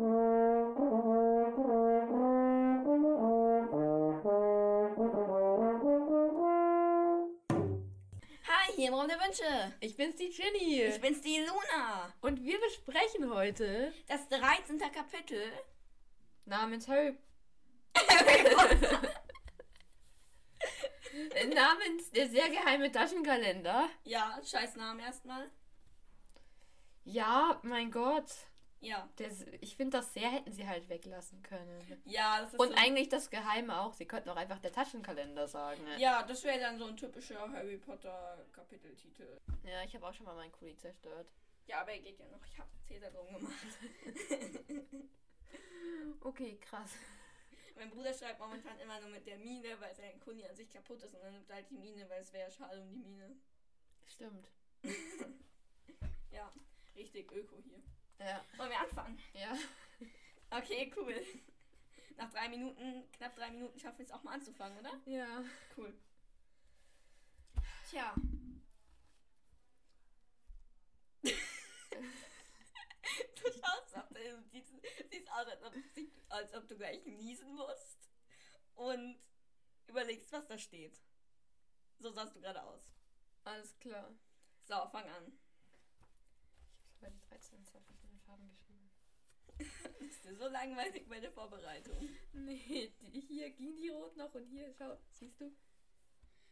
Hi, hier im Raum der Wünsche. Ich bin's, die Ginny. Ich bin's, die Luna. Und wir besprechen heute Das 13. Kapitel. namens Harry. namens der sehr geheime Taschenkalender. Ja, scheiß Namen erstmal. Ja, mein Gott. Ja. Das, ich finde, das sehr hätten sie halt weglassen können. Ja, das ist Und so, eigentlich das Geheime auch. Sie könnten auch einfach der Taschenkalender sagen. Ja, das wäre dann so ein typischer Harry Potter Kapiteltitel. Ja, ich habe auch schon mal meinen Kuli zerstört. Ja, aber er geht ja noch. Ich habe Cäsar drum gemacht. Okay, krass. mein Bruder schreibt momentan immer nur mit der Mine, weil sein Kuni an sich kaputt ist und dann nimmt er halt die Mine, weil es wäre schade um die Mine. Stimmt. Ja, richtig Öko hier. Ja. Wollen wir anfangen? Ja. Okay, cool. Nach drei Minuten, knapp drei Minuten schaffen wir es auch mal anzufangen, oder? Ja. Cool. Tja. du schaust auf den, siehst, siehst aus, als ob, als ob du gleich niesen musst. Und überlegst, was da steht. So sahst du gerade aus. Alles klar. So, fang an. Ich habe den 13 zwei verschiedene Farben geschrieben. Ist dir so langweilig bei der Vorbereitung? Nee, die, hier ging die rot noch und hier, schau, siehst du?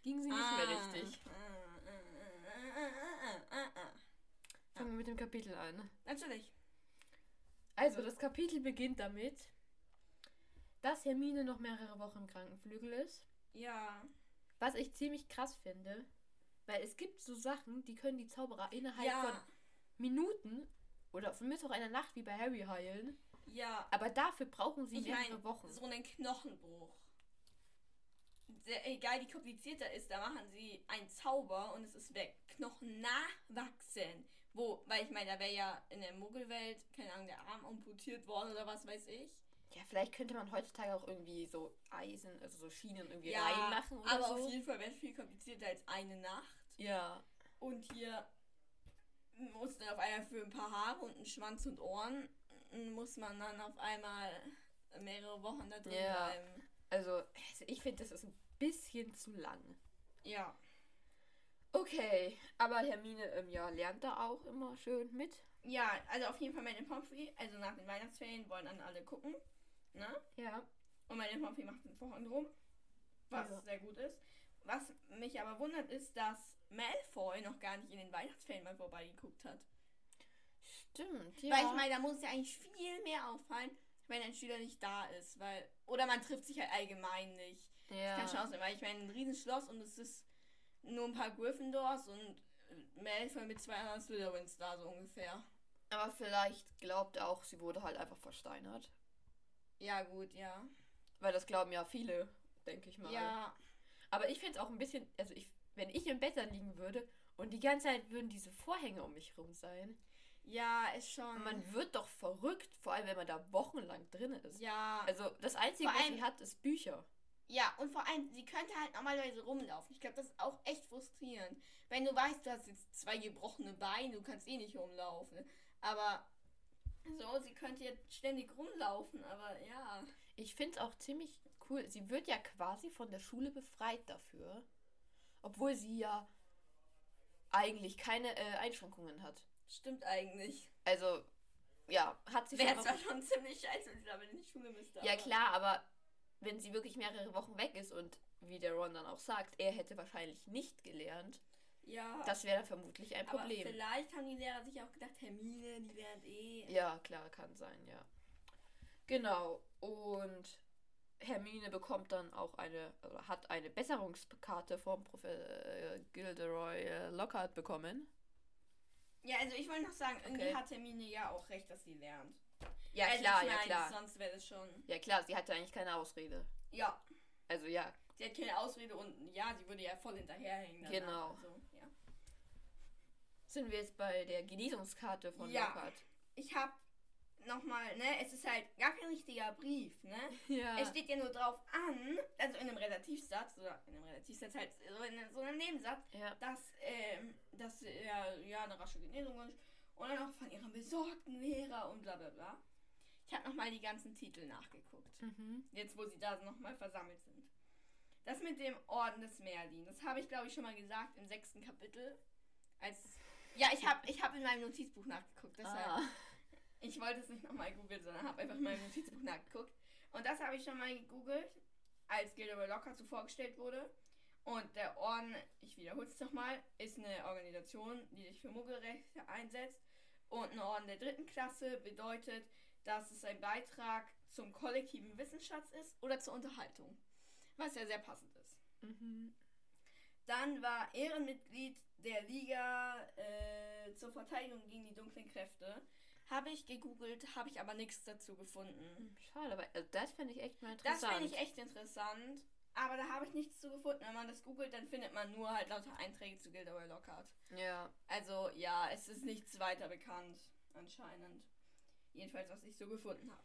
Ging sie nicht Ah. mehr richtig. Ah, ah, ah. Fangen wir mit dem Kapitel an. Natürlich. Also, das Kapitel beginnt damit, dass Hermine noch mehrere Wochen im Krankenflügel ist. Ja. Was ich ziemlich krass finde, weil es gibt so Sachen, die können die Zauberer innerhalb Ja. von Minuten oder von Mittwoch einer Nacht wie bei Harry heilen. Ja. Aber dafür brauchen sie Ich mehrere meine, Wochen. so einen Knochenbruch. Sehr, egal wie kompliziert er ist, da machen sie einen Zauber und es ist weg. Knochen nachwachsen. Wo, weil ich meine, da wäre ja in der Muggelwelt, keine Ahnung, der Arm amputiert worden oder was weiß ich. Ja, vielleicht könnte man heutzutage auch irgendwie so Eisen, also so Schienen irgendwie Ja, reinmachen oder aber so. auf jeden Fall wäre es viel komplizierter als eine Nacht. ja. Und hier muss dann auf einmal für ein paar Haare und einen Schwanz und Ohren muss man dann auf einmal mehrere Wochen da drin Ja. bleiben. Also, ich finde, das ist ein bisschen zu lang. Ja. Okay, aber Hermine ähm, ja, lernt da auch immer schön mit. Ja, also auf jeden Fall meine Pomfrey, also nach den Weihnachtsferien wollen dann alle gucken. Ne? Ja. Und meine Pomfrey macht den Vorhang drum. Was Ja. sehr gut ist. Was mich aber wundert, ist, dass Malfoy noch gar nicht in den Weihnachtsferien mal vorbeigeguckt hat. Stimmt, ja. Weil ich meine, da muss ja eigentlich viel mehr auffallen, wenn ein Schüler nicht da ist. Weil, oder man trifft sich halt allgemein nicht. ja. Kann schon aussehen, weil ich meine, ein Riesenschloss und es ist nur ein paar Gryffindors und äh, Malfoy mit zwei anderen Slytherins da so ungefähr. Aber vielleicht glaubt er auch, sie wurde halt einfach versteinert. Ja, gut, ja. Weil das glauben ja viele, denke ich mal. Ja, Aber ich finde es auch ein bisschen, also ich, wenn ich im Bett da liegen würde und die ganze Zeit würden diese Vorhänge um mich rum sein. ja, ist schon. Man wird doch verrückt, vor allem wenn man da wochenlang drin ist. ja. Also das Einzige, Vor was allem- sie hat, ist Bücher. Ja, und vor allem, sie könnte halt normalerweise rumlaufen. Ich glaube, das ist auch echt frustrierend. Wenn du weißt, du hast jetzt zwei gebrochene Beine, du kannst eh nicht rumlaufen. Aber so, sie könnte jetzt ständig rumlaufen, aber ja. Ich finde es auch ziemlich cool. Sie wird ja quasi von der Schule befreit dafür. Obwohl sie ja eigentlich keine äh, Einschränkungen hat. Stimmt eigentlich. Also, ja, hat sie Wäre schon zwar schon ziemlich scheiße, wenn sie damit in die Schule müsste. Ja aber- klar, aber wenn sie wirklich mehrere Wochen weg ist und wie der Ron dann auch sagt, er hätte wahrscheinlich nicht gelernt, Ja. das wäre dann vermutlich ein aber Problem. vielleicht haben die Lehrer sich auch gedacht, Hermine, die lernt eh. Ja, klar, kann sein, ja. Genau. Und Hermine bekommt dann auch eine, oder hat eine Besserungskarte vom Professor äh, Gilderoy äh, Lockhart bekommen. Ja, also ich wollte noch sagen, irgendwie Okay. hat Hermine ja auch recht, dass sie lernt. Ja, also klar, ja, klar. Sonst wäre das schon. Ja, klar, sie hatte eigentlich keine Ausrede. Ja, Also, ja, sie hat keine Ausrede und ja, sie würde ja voll hinterherhängen. danach. Genau. Also, ja. sind wir jetzt bei der Genesungskarte von Ja. Lockhart. Ich habe nochmal, ne, es ist halt gar kein richtiger Brief, ne? Ja. Es steht ja nur drauf an, also in einem Relativsatz, oder in einem Relativsatz halt so in so einem Nebensatz, Ja. dass, ähm, dass er ja eine rasche Genesung wünscht und dann auch von ihrem besorgten Lehrer und bla bla bla. Ich habe nochmal die ganzen Titel nachgeguckt. Mhm. Jetzt, wo sie da nochmal versammelt sind. Das mit dem Orden des Merlin, das habe ich, glaube ich, schon mal gesagt im sechsten Kapitel. Als ja, ich habe ich hab in meinem Notizbuch nachgeguckt. Deshalb, Ah. Ich wollte es nicht nochmal googeln, sondern habe einfach in meinem Notizbuch nachgeguckt. Und das habe ich schon mal gegoogelt, als Gilderoy Lockhart so vorgestellt wurde. Und der Orden, ich wiederhole es nochmal, ist eine Organisation, die sich für Muggelrechte einsetzt. Und ein Orden der dritten Klasse bedeutet, dass es ein Beitrag zum kollektiven Wissensschatz ist oder zur Unterhaltung. Was ja sehr passend ist. Mhm. Dann war Ehrenmitglied der Liga äh, zur Verteidigung gegen die dunklen Kräfte. Habe ich gegoogelt, habe ich aber nichts dazu gefunden. Schade, aber also das finde ich echt mal Das interessant. finde ich echt interessant, aber da habe ich nichts zu gefunden. Wenn man das googelt, dann findet man nur halt lauter Einträge zu Gilderoy Lockhart. Ja. Also ja, es ist nichts weiter bekannt, anscheinend. Jedenfalls, was ich so gefunden habe.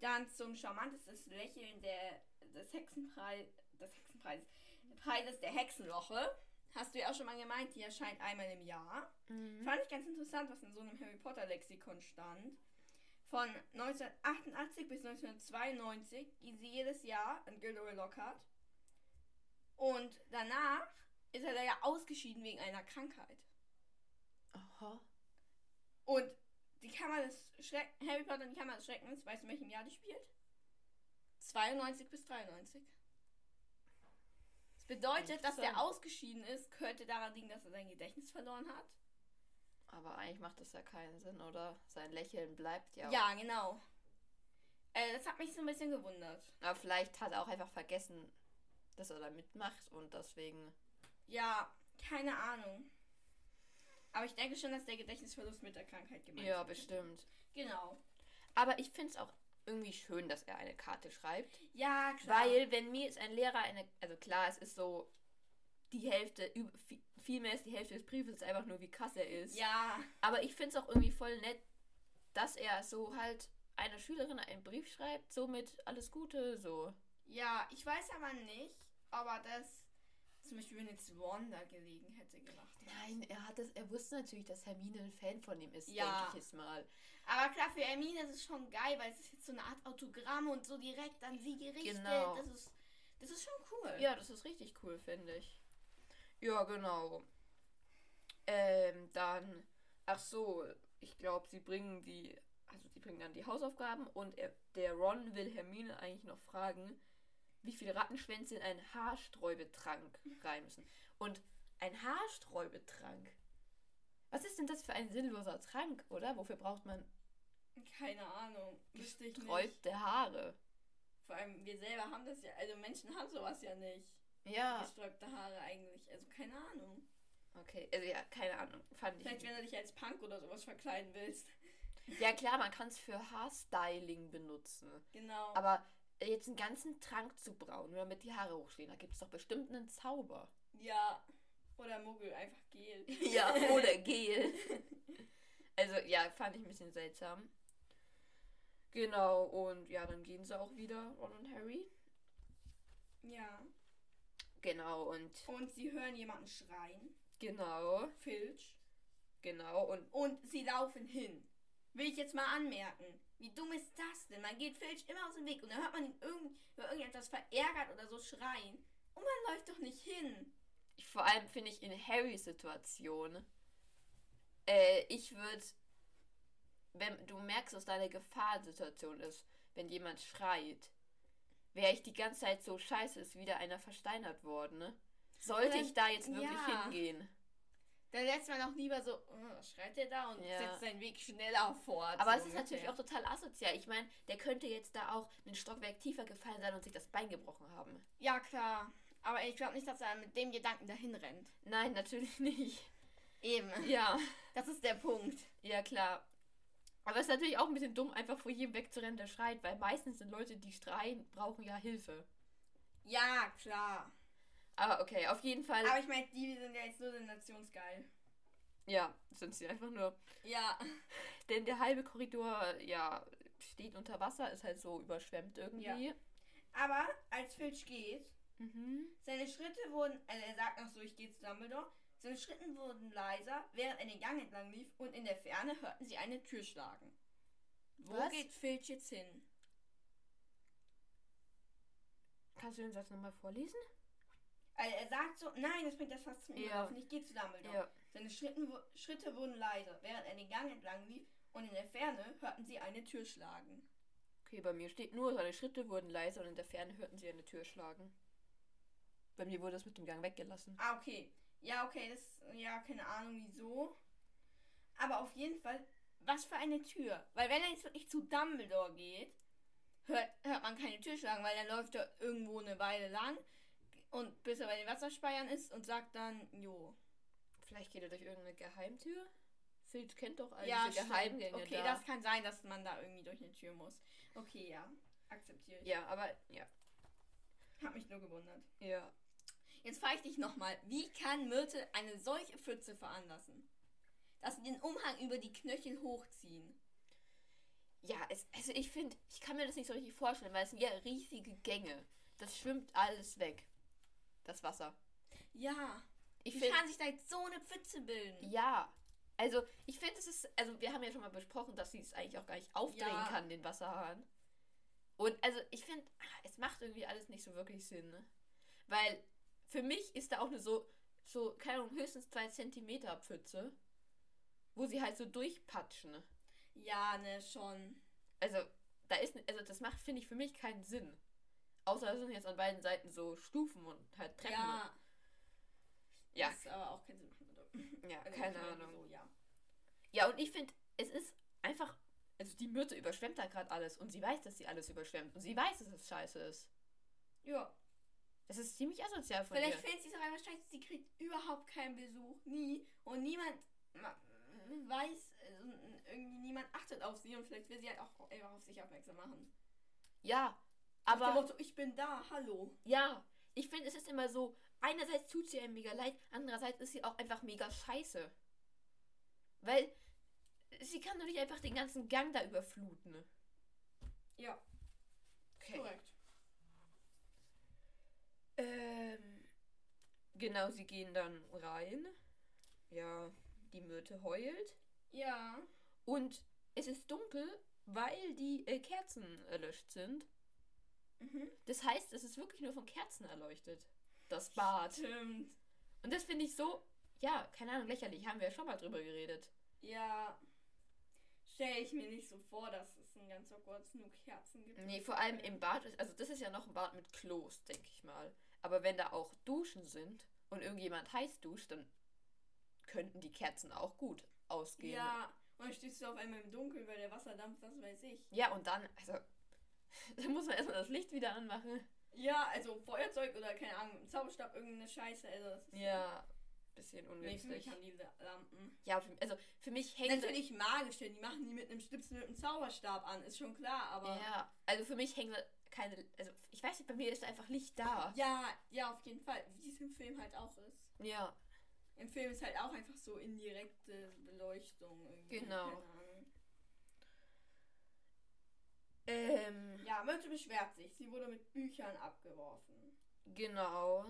Dann zum charmantesten Lächeln der, des Hexenpreis, des Hexenpreises, Preises der Hexenwoche. Hast du ja auch schon mal gemeint, die erscheint einmal im Jahr. Mhm. Fand ich ganz interessant, was in so einem Harry Potter Lexikon stand. Von 1988 bis 1992 ging sie jedes Jahr an Gilderoy Lockhart. Und danach ist er da ja ausgeschieden wegen einer Krankheit. Aha. Und die Kammer des Schreck Harry Potter und die Kammer des Schreckens, weißt du, in welchem Jahr die spielt? 92 bis 93. Das bedeutet, dass der ausgeschieden ist, könnte daran liegen, dass er sein Gedächtnis verloren hat. Aber eigentlich macht das ja keinen Sinn, oder? Sein Lächeln bleibt ja. Ja, genau. Äh, das hat mich so ein bisschen gewundert. Aber vielleicht hat er auch einfach vergessen, dass er da mitmacht und deswegen. Ja, keine Ahnung. Aber ich denke schon, dass der Gedächtnisverlust mit der Krankheit gemeint Ja, ist. bestimmt. Genau. Aber ich finde es auch irgendwie schön, dass er eine Karte schreibt. Ja, klar. Weil, wenn mir jetzt ein Lehrer eine. Also klar, es ist so. Die Hälfte, vielmehr ist die Hälfte des Briefes einfach nur, wie krass er ist. Ja, Aber ich finde es auch irgendwie voll nett, dass er so halt einer Schülerin einen Brief schreibt, so mit alles Gute, so. ja, ich weiß aber nicht, ob er das zum Beispiel, wenn jetzt Wanda gelegen hätte, gemacht hätte. Nein, er hat es, er wusste natürlich, dass Hermine ein Fan von ihm ist, Ja. denke ich jetzt mal. Aber klar, für Hermine ist es schon geil, weil es ist jetzt so eine Art Autogramm und so direkt an sie gerichtet. Genau. Das ist, das ist schon cool. Ja, das ist richtig cool, finde ich. Ja, genau. Ähm, dann, ach so, ich glaube, sie bringen die, also sie bringen dann die Hausaufgaben und er, der Ron will Hermine eigentlich noch fragen, wie viele Rattenschwänze in einen Haarsträubetrank rein müssen. Und ein Haarsträubetrank? Was ist denn das für ein sinnloser Trank, oder? Wofür braucht man Keine Ahnung. Wüsste ich nicht. gesträubte Haare? Vor allem, wir selber haben das ja, also Menschen haben sowas ja nicht. Ja. Gesträubte Haare eigentlich. Also keine Ahnung. Okay, also ja, keine Ahnung. Fand ich. Vielleicht, wenn du dich als Punk oder sowas verkleiden willst. Ja klar, man kann es für Haarstyling benutzen. Genau. Aber jetzt einen ganzen Trank zu brauen, nur damit die Haare hochstehen, da gibt es doch bestimmt einen Zauber. ja. Oder Muggel, einfach Gel. Ja, oder Gel. Also ja, fand ich ein bisschen seltsam. Genau, und ja, dann gehen sie auch wieder, Ron und Harry. ja. Genau, und Und sie hören jemanden schreien. genau, Filch. genau, und Und sie laufen hin. Will ich jetzt mal anmerken. Wie dumm ist das denn? Man geht Filch immer aus dem Weg und dann hört man ihn irgend, über irgendetwas verärgert oder so schreien. Und man läuft doch nicht hin. Vor allem finde ich in Harrys Situation, äh, ich würde, wenn du merkst, dass da eine Gefahrsituation ist, wenn jemand schreit, wäre ich die ganze Zeit so scheiße, ist wieder einer versteinert worden. Ne? Sollte Oder- ich da jetzt wirklich ja. hingehen? Dann setzt man auch lieber so, "Oh, was schreit der da und Ja. setzt seinen Weg schneller fort. Aber so es ist natürlich ungefähr. auch total asozial. Ich meine, der könnte jetzt da auch einen Stockwerk tiefer gefallen sein und sich das Bein gebrochen haben. Ja, klar. Aber ich glaube nicht, dass er mit dem Gedanken dahin rennt. Nein, natürlich nicht. Eben. Ja, Das ist der Punkt. ja klar. Aber es ist natürlich auch ein bisschen dumm, einfach vor jedem wegzurennen, der schreit, weil meistens sind Leute, die schreien, brauchen ja Hilfe. Ja, klar. Aber okay, auf jeden Fall. Aber ich meine, die sind ja jetzt nur sensationsgeil. ja, sind sie einfach nur. Ja. Denn der halbe Korridor, ja, steht unter Wasser, ist halt so überschwemmt irgendwie. Aber als Filch geht, Mhm. seine Schritte wurden, also er sagt noch so, ich gehe zu Dumbledore. Seine Schritte wurden leiser, während er den Gang entlang lief und in der Ferne hörten sie eine Tür schlagen. Wo Was? geht Filch jetzt hin? Kannst du den Satz nochmal vorlesen? Also er sagt so, nein, das bringt das fast zum Ja. Überlaufen. Ich gehe zu Dumbledore. Ja. Seine Schritten, Schritte wurden leiser, während er den Gang entlang lief und in der Ferne hörten sie eine Tür schlagen. Okay, bei mir steht nur, seine Schritte wurden leiser und in der Ferne hörten sie eine Tür schlagen. Bei mir wurde das mit dem Gang weggelassen. Ah, okay. Ja, okay, das, ja, keine Ahnung wieso. Aber auf jeden Fall, was für eine Tür. Weil wenn er jetzt wirklich zu Dumbledore geht, hört, hört man keine Tür schlagen, weil dann läuft er irgendwo eine Weile lang und bis er bei den Wasserspeiern ist und sagt dann, jo. Vielleicht geht er durch irgendeine Geheimtür? Filch kennt doch all Ja, diese. Geheimgänge Okay, da. das kann sein, dass man da irgendwie durch eine Tür muss. Okay, ja. Akzeptiere ich. ja, aber ja. Hab mich nur gewundert. Ja. Jetzt frage ich dich nochmal, wie kann Myrte eine solche Pfütze veranlassen? Dass sie den Umhang über die Knöchel hochziehen. Ja, es, also ich finde, ich kann mir das nicht so richtig vorstellen, weil es sind ja riesige Gänge. Das schwimmt alles weg. Das Wasser. Ja. Ich Wie kann sich da jetzt so eine Pfütze bilden? Ja. Also, ich finde, es ist. Also, wir haben ja schon mal besprochen, dass sie es eigentlich auch gar nicht aufdrehen Ja. kann, den Wasserhahn. Und also, ich finde, es macht irgendwie alles nicht so wirklich Sinn. Ne? Weil für mich ist da auch eine so, so, keine Ahnung, höchstens zwei Zentimeter Pfütze, wo sie halt so durchpatschen. Ne? Ja, ne, schon. Also, da ist, also das macht, finde ich, für mich keinen Sinn. Außer es sind jetzt an beiden Seiten so Stufen und halt Treppen. Ja. Ja. Das aber auch keinen Sinn. Ja, Also, keine Ahnung. So, ja. Ja, und ich finde, es ist einfach. Also die Myrte überschwemmt da gerade alles und sie weiß, dass sie alles überschwemmt und sie weiß, dass es scheiße ist. Ja. Das ist ziemlich asozial von Vielleicht ihr. findet sie es auch einfach scheiße, sie kriegt überhaupt keinen Besuch. Nie. Und niemand ma- weiß, also, irgendwie niemand achtet auf sie und vielleicht will sie halt auch einfach auf sich aufmerksam machen. Ja, Nach dem aber Motto, ich bin da, hallo. ja, ich finde, es ist immer so, einerseits tut sie einem mega leid, andererseits ist sie auch einfach mega scheiße. Weil sie kann doch nicht einfach den ganzen Gang da überfluten. Ja, Okay. korrekt. Ähm, genau, sie gehen dann rein. Ja, die Myrte heult. Ja. Und es ist dunkel, weil die äh, Kerzen erlöscht sind. Mhm. Das heißt, es ist wirklich nur von Kerzen erleuchtet. Das Bad. Stimmt. Und das finde ich so, ja, keine Ahnung, lächerlich. Haben wir ja schon mal drüber geredet. Ja. Stelle ich mir nicht so vor, dass es in ganz Hogwarts nur Kerzen gibt. Nee, vor allem im Bad, ist, also das ist ja noch ein Bad mit Klos, denke ich mal. Aber wenn da auch Duschen sind und irgendjemand heiß duscht, dann könnten die Kerzen auch gut ausgehen. Ja. Und dann stehst du auf einmal im Dunkeln, weil der Wasserdampf, was weiß ich. Ja, und dann, also, dann muss man erstmal das Licht wieder anmachen. Ja, also Feuerzeug oder keine Ahnung, Zauberstab, irgendeine Scheiße. Also das ist Ja, bisschen Nee, für mich ungünstig. haben diese Lampen. Ja, für, also für mich sie- Natürlich magische, die machen die mit einem Schnipsel mit einem Zauberstab an, ist schon klar, aber. Ja, also für mich hängen keine, also ich weiß nicht, bei mir ist einfach Licht da. Ja, ja, auf jeden Fall. Wie es im Film halt auch ist. Ja, Im Film ist halt auch einfach so indirekte Beleuchtung irgendwie. Genau. Ähm, Ja, Myrte beschwert sich. Sie wurde mit Büchern abgeworfen. genau,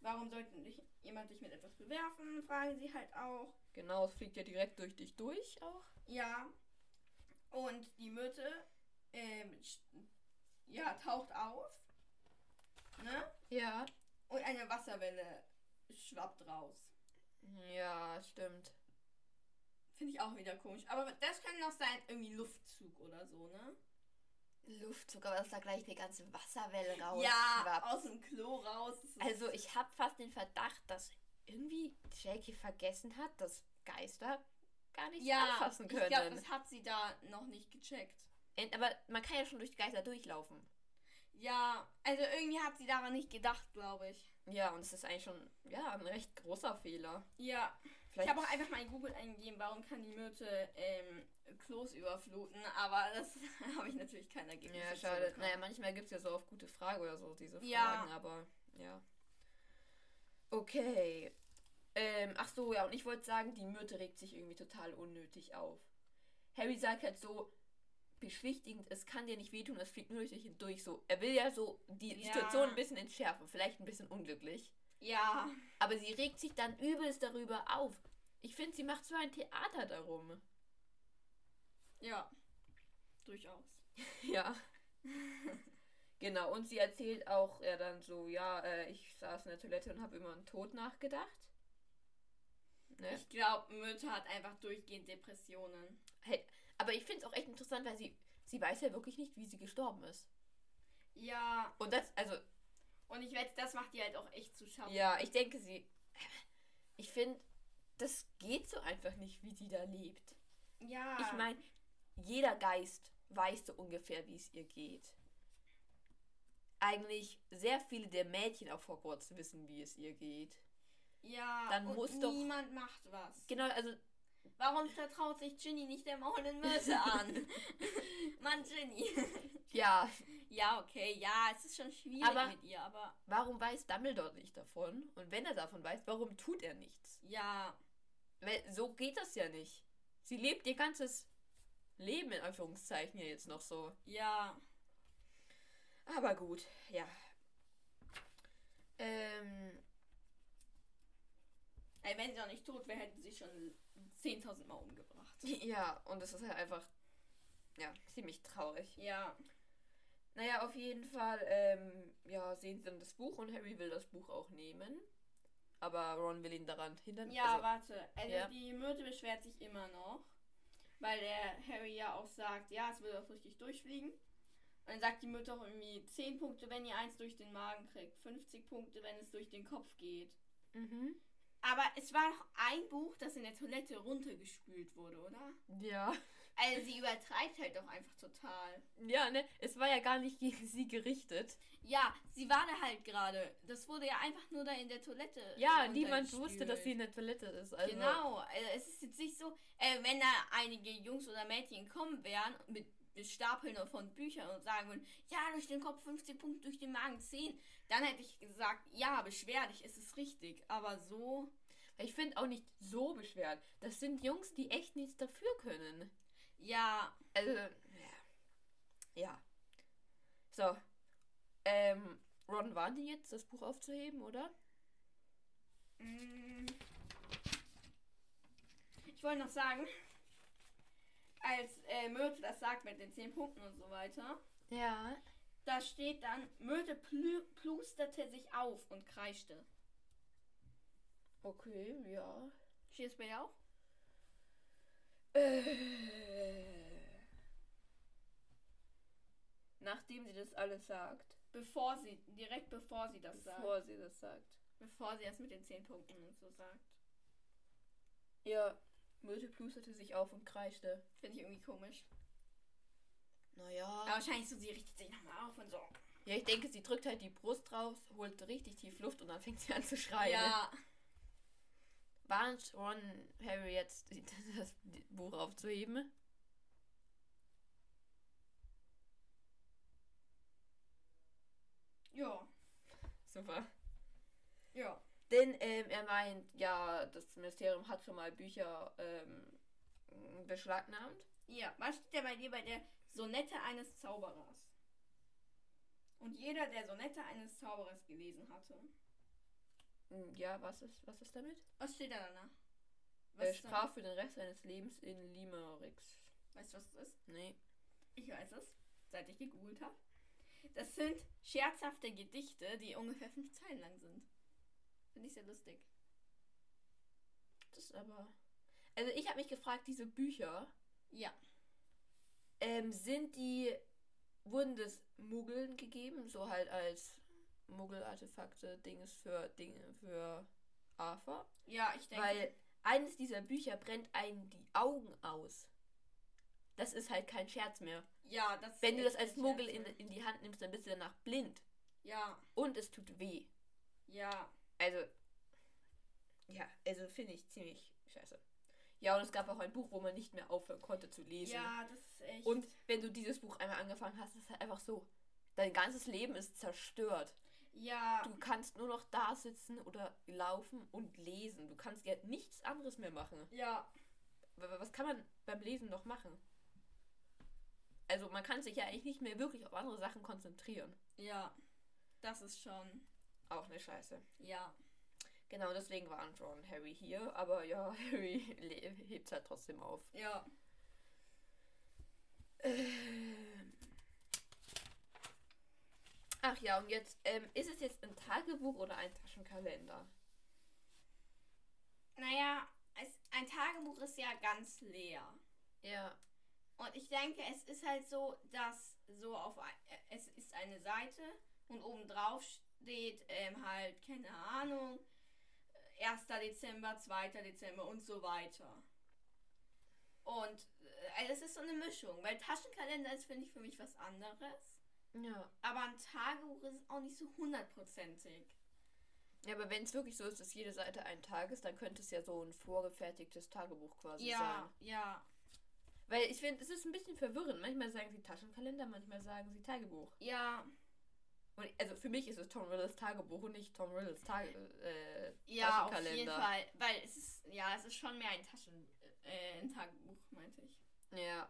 Warum sollte dich, jemand dich mit etwas bewerfen? Fragen sie halt auch. genau, es fliegt ja direkt durch dich durch auch. Ja. Und die Myrte, ähm, ja, taucht auf. Ne? Ja. Und eine Wasserwelle schwappt raus. Ja, stimmt. Finde ich auch wieder komisch. Aber das kann noch sein, irgendwie Luftzug oder so, ne? Luftzug, aber dass da gleich eine ganze Wasserwelle raus. ja, aus dem Klo raus. Also ich habe fast den Verdacht, dass irgendwie Jackie vergessen hat, dass Geister gar nicht ja, anfassen ich können. glaube, das hat sie da noch nicht gecheckt. Aber man kann ja schon durch Geister durchlaufen. Ja, also irgendwie hat sie daran nicht gedacht, glaube ich. Ja, und es ist eigentlich schon ja, ein recht großer Fehler. Ja, ich Vielleicht habe auch einfach mal in Google eingegeben, warum kann die Myrte ähm, Klos überfluten, aber das habe ich natürlich kein Ergebnis. Ja, schade. Naja, manchmal gibt es ja so auf gute Frage oder so diese Fragen, Ja. aber ja. Okay. Ähm, ach so, ja, und ich wollte sagen, die Myrte regt sich irgendwie total unnötig auf. Harry sagt halt so beschwichtigend, es kann dir nicht wehtun, es fliegt nur durch dich hindurch. So, er will ja so die Ja. Situation ein bisschen entschärfen, vielleicht ein bisschen unglücklich. Ja, Aber sie regt sich dann übelst darüber auf. Ich finde, sie macht so ein Theater darum. Ja. Durchaus. Ja. genau, und sie erzählt auch ja dann so, ja, äh, ich saß in der Toilette und habe über den Tod nachgedacht. Ne? Ich glaube, Mütter hat einfach durchgehend Depressionen. Hey, aber ich finde es auch echt interessant, weil sie, sie weiß ja wirklich nicht, wie sie gestorben ist. Ja, Und das, also, und ich wette, das macht die halt auch echt zu schaffen. ja, ich denke, sie. Ich finde, das geht so einfach nicht, wie sie da lebt. Ja. Ich meine, jeder Geist weiß so ungefähr, wie es ihr geht. Eigentlich sehr viele der Mädchen auf Hogwarts wissen, wie es ihr geht. ja, dann und muss doch- niemand macht was. Genau, also Warum vertraut sich Ginny nicht der maulenden Mörse an? Mann, Ginny. ja, ja, okay, ja, es ist schon schwierig Aber- mit ihr, aber warum weiß Dumbledore nicht davon? Und wenn er davon weiß, warum tut er nichts? ja, Weil so geht das ja nicht. Sie lebt ihr ganzes Leben in Anführungszeichen hier jetzt noch so. ja. Aber gut, ja. Ähm, Ey, wenn sie noch nicht tot wäre, hätten sie schon 10.000 Mal umgebracht. ja, und es ist halt einfach, ja, ziemlich traurig. Ja, Naja, auf jeden Fall, ähm, ja, sehen sie dann das Buch und Harry will das Buch auch nehmen. Aber Ron will ihn daran hindern. ja, also, warte. Also ja. die Myrte beschwert sich immer noch, weil der Harry ja auch sagt, ja, es wird auch richtig durchfliegen. Und dann sagt die Myrte auch irgendwie 10 Punkte, wenn ihr eins durch den Magen kriegt, 50 Punkte, wenn es durch den Kopf geht. mhm. Aber es war doch ein Buch, das in der Toilette runtergespült wurde, oder? Ja. Also sie übertreibt halt doch einfach total. Ja, ne, es war ja gar nicht gegen sie gerichtet. Ja, sie war da halt gerade. Das wurde ja einfach nur da in der Toilette. Ja, niemand wusste, dass sie in der Toilette ist. Also, Genau, also es ist jetzt nicht so, äh, wenn da einige Jungs oder Mädchen kommen wären mit, Stapeln von Büchern und sagen würden, ja, durch den Kopf 50 Punkte, durch den Magen 10, dann hätte ich gesagt, ja, beschwer dich, es ist richtig. Aber so, Ich finde auch nicht so beschwert. Das sind Jungs, die echt nichts dafür können. Ja, Also, ja. Ja. So. Ähm, Ron warnt ihn jetzt, das Buch aufzuheben, oder? mm. ich wollte noch sagen, als äh, Myrte das sagt mit den 10 Punkten und so weiter, Ja. da steht dann, Myrte plü plusterte sich auf und kreischte. Okay, ja. Steht es bei dir auch? Äh. Nachdem sie das alles sagt. Bevor sie, direkt bevor sie das sagt. Bevor sie das sagt. Bevor sie das mit den 10 Punkten und so sagt. Ja. Myrte plusterte sich auf und kreischte. Finde ich irgendwie komisch. Naja. Aber wahrscheinlich so, sie richtet sich nochmal auf und so. Ja, ich denke, sie drückt halt die Brust raus, holt richtig tief Luft und dann fängt sie an zu schreien. Ja. Warnt Ron Harry jetzt, das Buch aufzuheben? Ja. Super. Ja. Denn ähm, er meint, ja, das Ministerium hat schon mal Bücher ähm, beschlagnahmt. Ja. Was steht denn bei dir bei der Sonette eines Zauberers? Und jeder, der Sonette eines Zauberers gelesen hatte. Hm, Ja, was ist, was ist damit? Was steht da danach? Er ist da- sprach für den Rest seines Lebens in Limericks. Weißt du, was das ist? Nee. Ich weiß es, seit ich gegoogelt habe. Das sind scherzhafte Gedichte, die ungefähr fünf Zeilen lang sind. Finde ich sehr lustig. Das ist aber. Also ich habe mich gefragt, diese Bücher, Ja. ähm, sind die. Wurden das Muggeln gegeben? So halt als Muggel-Artefakte, Dings für Dinge für Arthur? Ja, ich denke. Weil eines dieser Bücher brennt einen die Augen aus. Das ist halt kein Scherz mehr. ja, das ist Wenn du das als Muggel in, in die Hand nimmst, dann bist du danach blind. Ja, Und es tut weh. ja. Also, ja, also finde ich ziemlich scheiße. Ja, und es gab auch ein Buch, wo man nicht mehr aufhören konnte zu lesen. Ja, das ist echt. Und wenn du dieses Buch einmal angefangen hast, ist es halt einfach so. Dein ganzes Leben ist zerstört. Ja, Du kannst nur noch da sitzen oder laufen und lesen. Du kannst ja nichts anderes mehr machen. ja, Was kann man beim Lesen noch machen? Also man kann sich ja eigentlich nicht mehr wirklich auf andere Sachen konzentrieren. ja. Das ist schon. Auch eine Scheiße. Ja. Genau, deswegen waren Ron und Harry hier. Aber ja, Harry hebt halt trotzdem auf. Ja. Äh, Ach ja, und jetzt, ähm, ist es jetzt ein Tagebuch oder ein Taschenkalender? Naja, es, ein Tagebuch ist ja ganz leer. Ja. Und ich denke, es ist halt so, dass so auf ein, äh, es ist eine Seite und oben drauf steht ähm, halt, keine Ahnung, 1. Dezember, 2. Dezember und so weiter. Und äh, es ist so eine Mischung, weil Taschenkalender ist, finde ich, für mich was anderes. Ja. Aber ein Tagebuch ist auch nicht so hundertprozentig. Ja, aber wenn es wirklich so ist, dass jede Seite ein Tag ist, dann könnte es ja so ein vorgefertigtes Tagebuch quasi Ja, sein. ja, Weil ich finde, es ist ein bisschen verwirrend. Manchmal sagen sie Taschenkalender, manchmal sagen sie Tagebuch. ja, Und also für mich ist es Tom Riddles Tagebuch und nicht Tom Riddles Tage, äh, ja, auf Taschenkalender. jeden Fall. Weil es ist, ja, es ist schon mehr ein Taschen, äh, ein Tagebuch, meinte ich. Ja.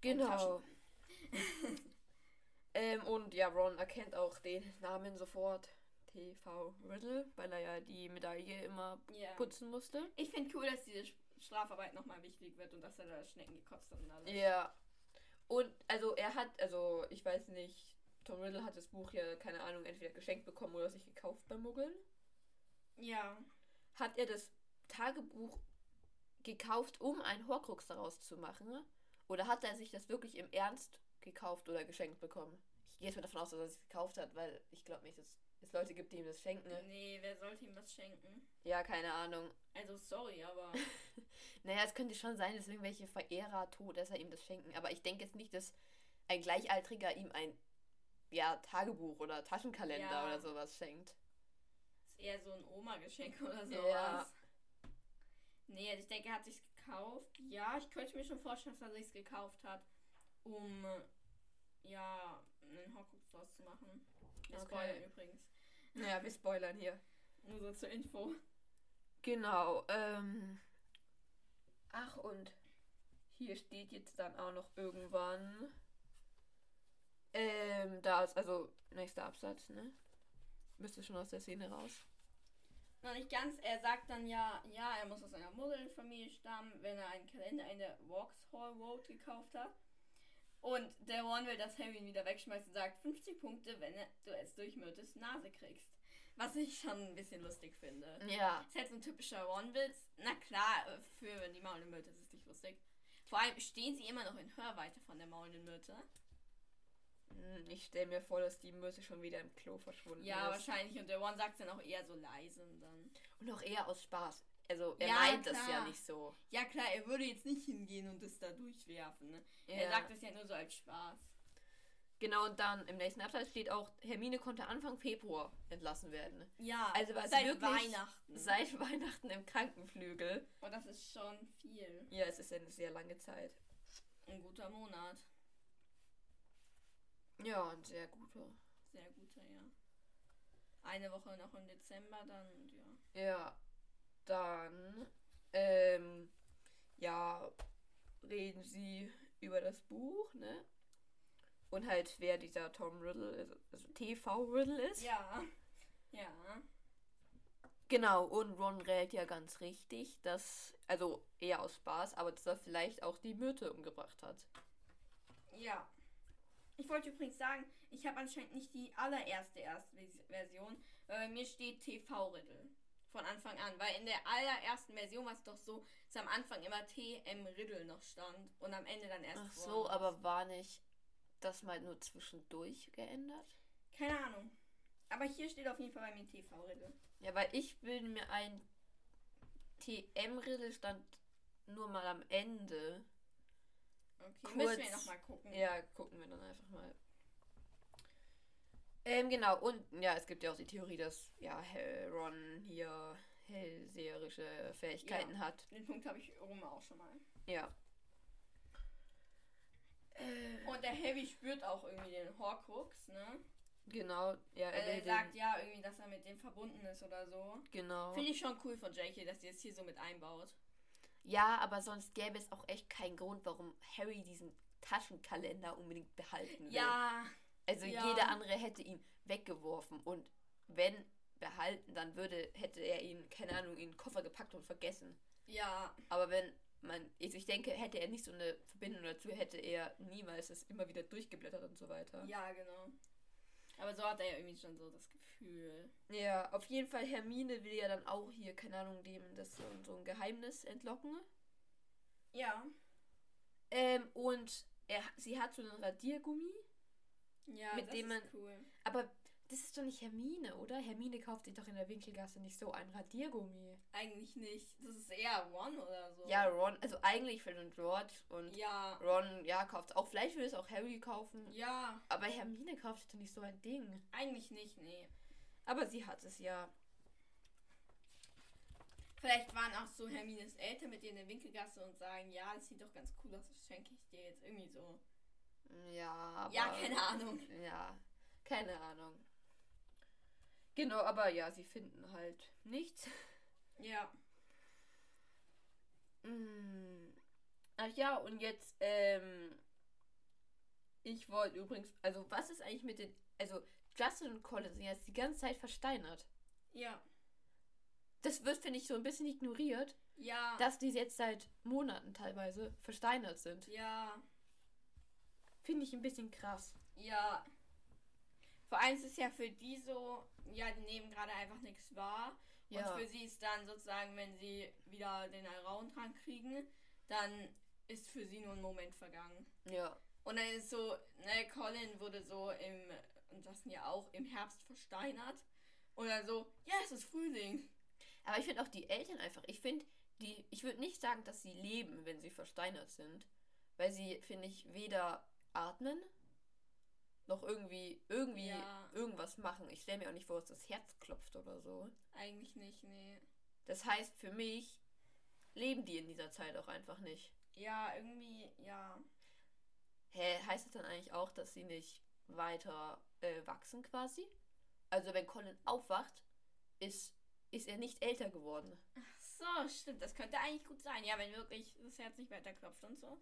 Genau. ähm, und ja, Ron erkennt auch den Namen sofort. TV Riddle, weil er ja die Medaille immer Ja. putzen musste. Ich finde cool, dass diese Strafarbeit nochmal wichtig wird und dass er da Schnecken gekotzt hat und alles. Ja. Und also er hat, also ich weiß nicht, Tom Riddle hat das Buch ja, keine Ahnung, entweder geschenkt bekommen oder sich gekauft beim Muggeln. Ja. Hat er das Tagebuch gekauft, um einen Horcrux daraus zu machen? Oder hat er sich das wirklich im Ernst gekauft oder geschenkt bekommen? Ich gehe jetzt mal davon aus, dass er es gekauft hat, weil ich glaube nicht, dass es Leute gibt, die ihm das schenken. Nee, wer sollte ihm was schenken? Ja, keine Ahnung. Also sorry, aber. Naja, es könnte schon sein, dass irgendwelche Verehrer tot, dass er ihm das schenken. Aber ich denke jetzt nicht, dass ein Gleichaltriger ihm ein ja, Tagebuch oder Taschenkalender Ja. oder sowas schenkt. ist eher so ein Oma-Geschenk oder sowas. Ja. Nee, also ich denke, er hat sich gekauft. Ja, ich könnte mir schon vorstellen, dass er sich gekauft hat, um ja, einen Horcrux draus zu machen. Wir Okay. spoilern übrigens. Naja, wir spoilern hier. Nur so zur Info. Genau. Ähm, ach, und hier steht jetzt dann auch noch irgendwann. Ähm, da ist also nächster Absatz, ne? Müsste schon aus der Szene raus. Noch nicht ganz. Er sagt dann ja, ja, er muss aus einer Muggelfamilie stammen, wenn er einen Kalender in der Vauxhall Road gekauft hat. Und der Ron will, dass Harry ihn wieder wegschmeißt und sagt 50 Punkte, wenn du es durch Myrtes Nase kriegst. Was ich schon ein bisschen lustig finde. Ja. Ist halt so ein typischer Ron-Witz. Na klar, für die maulende Myrte ist es nicht lustig. Vor allem stehen sie immer noch in Hörweite von der maulenden Myrte. Hm, Ich stelle mir vor, dass die Mürze schon wieder im Klo verschwunden Ja, ist. wahrscheinlich. Und der Ron sagt dann auch eher so leise und dann. Und auch eher aus Spaß. Also er Ja, meint das ja klar. nicht so. Ja klar, er würde jetzt nicht hingehen und das da durchwerfen. Ne? Er Ja. sagt das ja nur so als Spaß. Genau, und dann im nächsten Absatz steht auch, Hermine konnte Anfang Februar entlassen werden. Ja, Also war es seit wirklich Weihnachten. Seit Weihnachten im Krankenflügel. und das ist schon viel. Ja, es ist eine sehr lange Zeit. Ein guter Monat. Ja, ein sehr guter. Sehr guter, ja. Eine Woche noch im Dezember, dann, ja. Ja, dann, ähm, ja, reden sie über das Buch, ne? Und halt, wer dieser Tom Riddle ist, also TV Riddle ist. Ja. Ja. Genau, und Ron rät ja ganz richtig, dass, also eher aus Spaß, aber dass er vielleicht auch die Myrte umgebracht hat. Ja. Ich wollte übrigens sagen, ich habe anscheinend nicht die allererste erste Version, weil bei mir steht TV-Riddle. Von Anfang an. Weil in der allerersten Version war es doch so, dass am Anfang immer TM Riddle noch stand und am Ende dann erst. Ach so, aber war nicht das mal nur zwischendurch geändert? Keine Ahnung. Aber hier steht auf jeden Fall bei mir TV-Riddle. Ja, weil ich bilde mir ein TM-Riddle stand nur mal am Ende. Okay, Kurz- müssen wir nochmal gucken. Ja, gucken wir dann einfach mal. Ähm, genau, und ja, es gibt ja auch die Theorie, dass ja, Ron hier hellseherische Fähigkeiten hat. Den Punkt habe ich rum auch schon mal. Ja. Äh, Und der Harry spürt auch irgendwie den Horcrux, ne? genau, ja, er Äh, er den, sagt ja irgendwie, dass er mit dem verbunden ist oder so. genau. Finde ich schon cool von JK, dass sie es hier so mit einbaut. Ja, aber sonst gäbe es auch echt keinen Grund, warum Harry diesen Taschenkalender unbedingt behalten will. Ja, Also Ja. jeder andere hätte ihn weggeworfen und wenn behalten, dann würde, hätte er ihn, keine Ahnung, in den Koffer gepackt und vergessen. ja, Aber wenn man, also ich denke, hätte er nicht so eine Verbindung dazu, hätte er niemals das immer wieder durchgeblättert und so weiter. ja, genau. Aber so hat er ja irgendwie schon so das Gefühl. Ja, auf jeden Fall, Hermine will ja dann auch hier, keine Ahnung, dem das so, so ein Geheimnis entlocken. Ja. Ähm, und er, sie hat so einen Radiergummi, Ja, Mit das dem ist man- cool. aber das ist doch nicht Hermine, oder? Hermine kauft sich doch in der Winkelgasse nicht so ein Radiergummi. Eigentlich nicht. Das ist eher One oder so. Ja, Ron, also eigentlich für den George und Ja. Ron, ja, kauft auch. Vielleicht will es auch Harry kaufen. Ja, Aber Hermine kauft sich doch nicht so ein Ding. eigentlich nicht, nee. Aber sie hat es ja. Vielleicht waren auch so Hermines Eltern mit ihr in der Winkelgasse und sagen, ja, das sieht doch ganz cool aus, das schenke ich dir jetzt irgendwie so. Ja, aber, Ja, keine Ahnung. Ja, keine Ahnung. Genau, aber ja, sie finden halt nichts. Ja. Mm. Ach ja, und jetzt, ähm, ich wollte übrigens, also was ist eigentlich mit den, also Justin und Colin sind jetzt die ganze Zeit versteinert. Ja. Das wird, finde ich, so ein bisschen ignoriert, Ja. dass die jetzt seit Monaten teilweise versteinert sind. ja. Finde ich ein bisschen krass. Ja. Vor allem ist es ja für die so, ja, die nehmen gerade einfach nichts wahr. Ja. Und für sie ist dann sozusagen, wenn sie wieder den Alraun-Trank kriegen, dann ist für sie nur ein Moment vergangen. Ja. Und dann ist so, ne, Colin wurde so im, und Justin ja auch, im Herbst versteinert. Und dann so, ja, es ist Frühling. Aber ich finde auch die Eltern einfach, ich finde, die, ich würde nicht sagen, dass sie leben, wenn sie versteinert sind. Weil sie, finde ich, weder atmen, noch irgendwie, irgendwie Ja. irgendwas machen. Ich stelle mir auch nicht vor, dass das Herz klopft oder so. Eigentlich nicht, nee. Das heißt, für mich leben die in dieser Zeit auch einfach nicht. Ja, irgendwie, ja. Hä, heißt das dann eigentlich auch, dass sie nicht weiter äh, wachsen quasi? Also wenn Colin aufwacht, ist, ist er nicht älter geworden. Ach so, stimmt. Das könnte eigentlich gut sein. Ja, wenn wirklich das Herz nicht weiter klopft und so.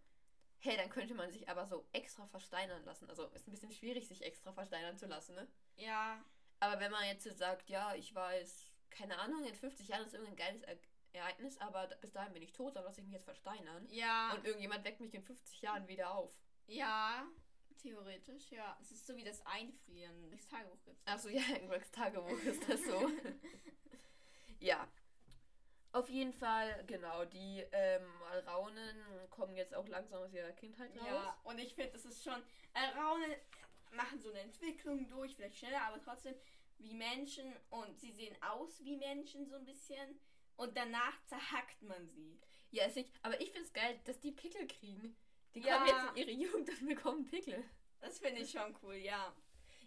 Hey, dann könnte man sich aber so extra versteinern lassen. Also ist ein bisschen schwierig, sich extra versteinern zu lassen, ne? Ja, Aber wenn man jetzt sagt, ja, ich weiß, keine Ahnung, in 50 Jahren ist irgendein geiles E- Ereignis, aber bis dahin bin ich tot, dann lasse ich mich jetzt versteinern. ja, Und irgendjemand weckt mich in 50 Jahren wieder auf. ja. Theoretisch, ja. Es ist so wie das Einfrieren durchs Tagebuch gibt's. Achso, ja, in Gregs Tagebuch ist das so. ja. Auf jeden Fall, genau, die ähm, Alraunen kommen jetzt auch langsam aus ihrer Kindheit raus. Ja, und ich finde, das ist schon. Alraune machen so eine Entwicklung durch, vielleicht schneller, aber trotzdem wie Menschen und sie sehen aus wie Menschen so ein bisschen. Und danach zerhackt man sie. Ja, ist nicht, aber ich finde es geil, dass die Pickel kriegen. Die Ja. kommen jetzt in ihre Jugend und bekommen Pickel. Das finde ich schon cool, ja.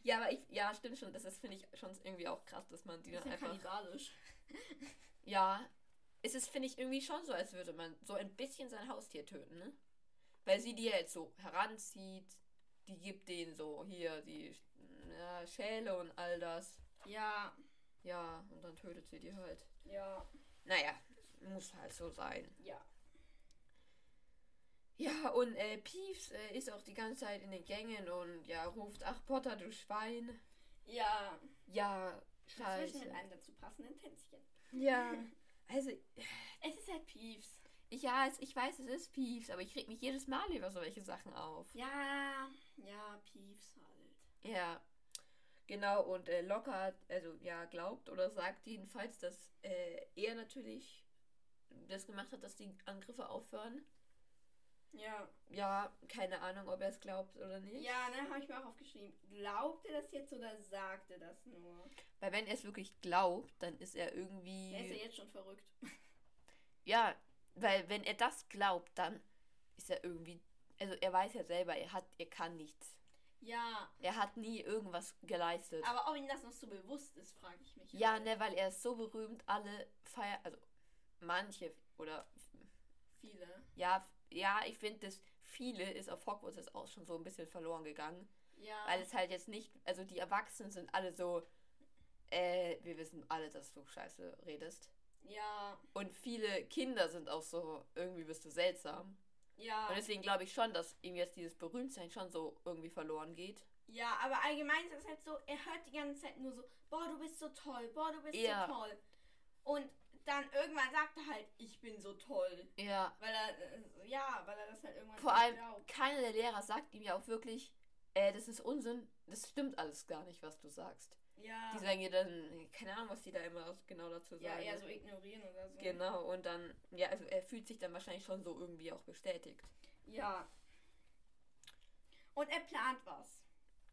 Ja, aber ich, ja, stimmt schon. Das finde ich, schon irgendwie auch krass, dass man die dann Bisschen einfach. kannibalisch. Ja, es ist, finde ich, irgendwie schon so, als würde man so ein bisschen sein Haustier töten, ne? Weil sie die ja jetzt so heranzieht, die gibt denen so hier die ja, Schäle und all das. Ja, Ja, und dann tötet sie die halt. ja, Naja, muss halt so sein. ja. Ja, und äh, Peeves äh, ist auch die ganze Zeit in den Gängen und ja, ruft, ach Potter, du Schwein. Ja. Ja, Scheiße. scheiße. mit einem dazu passenden Tänzchen. Ja, also, Es ist halt ich, ja, es, ich weiß, es ist Peeves, aber ich reg mich jedes Mal über solche Sachen auf. Ja, ja, Peeves halt. Ja, genau. Und äh, Lockhart, also ja, glaubt oder sagt jedenfalls, dass äh, er natürlich das gemacht hat, dass die Angriffe aufhören. Ja. Ja, keine Ahnung, ob er es glaubt oder nicht. Ja, ne, habe ich mir auch aufgeschrieben. Glaubt er das jetzt oder sagt er das nur? Weil wenn er es wirklich glaubt, dann ist er irgendwie. Er ist ja jetzt schon verrückt. Ja, weil wenn er das glaubt, dann ist er irgendwie. Also er weiß ja selber, er hat, er kann nichts. Ja, Er hat nie irgendwas geleistet. aber ob ihm das noch so bewusst ist, frage ich mich. ja, ne, weil er ist so berühmt, alle feiern, also manche oder Viele. ja, ja, ich finde, das viele ist auf Hogwarts jetzt auch schon so ein bisschen verloren gegangen, Ja. weil es halt jetzt nicht, also die Erwachsenen sind alle so, äh, wir wissen alle, dass du Scheiße redest. ja, Und viele Kinder sind auch so, irgendwie bist du seltsam. ja. Und deswegen glaube ich schon, dass ihm jetzt dieses Berühmtsein schon so irgendwie verloren geht. Ja, aber allgemein ist es halt so, er hört die ganze Zeit nur so, boah, du bist so toll, boah, du bist Ja. so toll. Und dann irgendwann sagt er halt, ich bin so toll. Ja. Weil er, äh, ja, weil er das halt irgendwann Vor allem, glaubt. keiner der Lehrer sagt ihm ja auch wirklich, äh, das ist Unsinn, das stimmt alles gar nicht, was du sagst. Ja. Die sagen ihr dann, keine Ahnung, was die da immer genau dazu ja, sagen. eher so ignorieren oder so. Genau, und dann, ja, also er fühlt sich dann wahrscheinlich schon so irgendwie auch bestätigt. Ja. Und er plant was,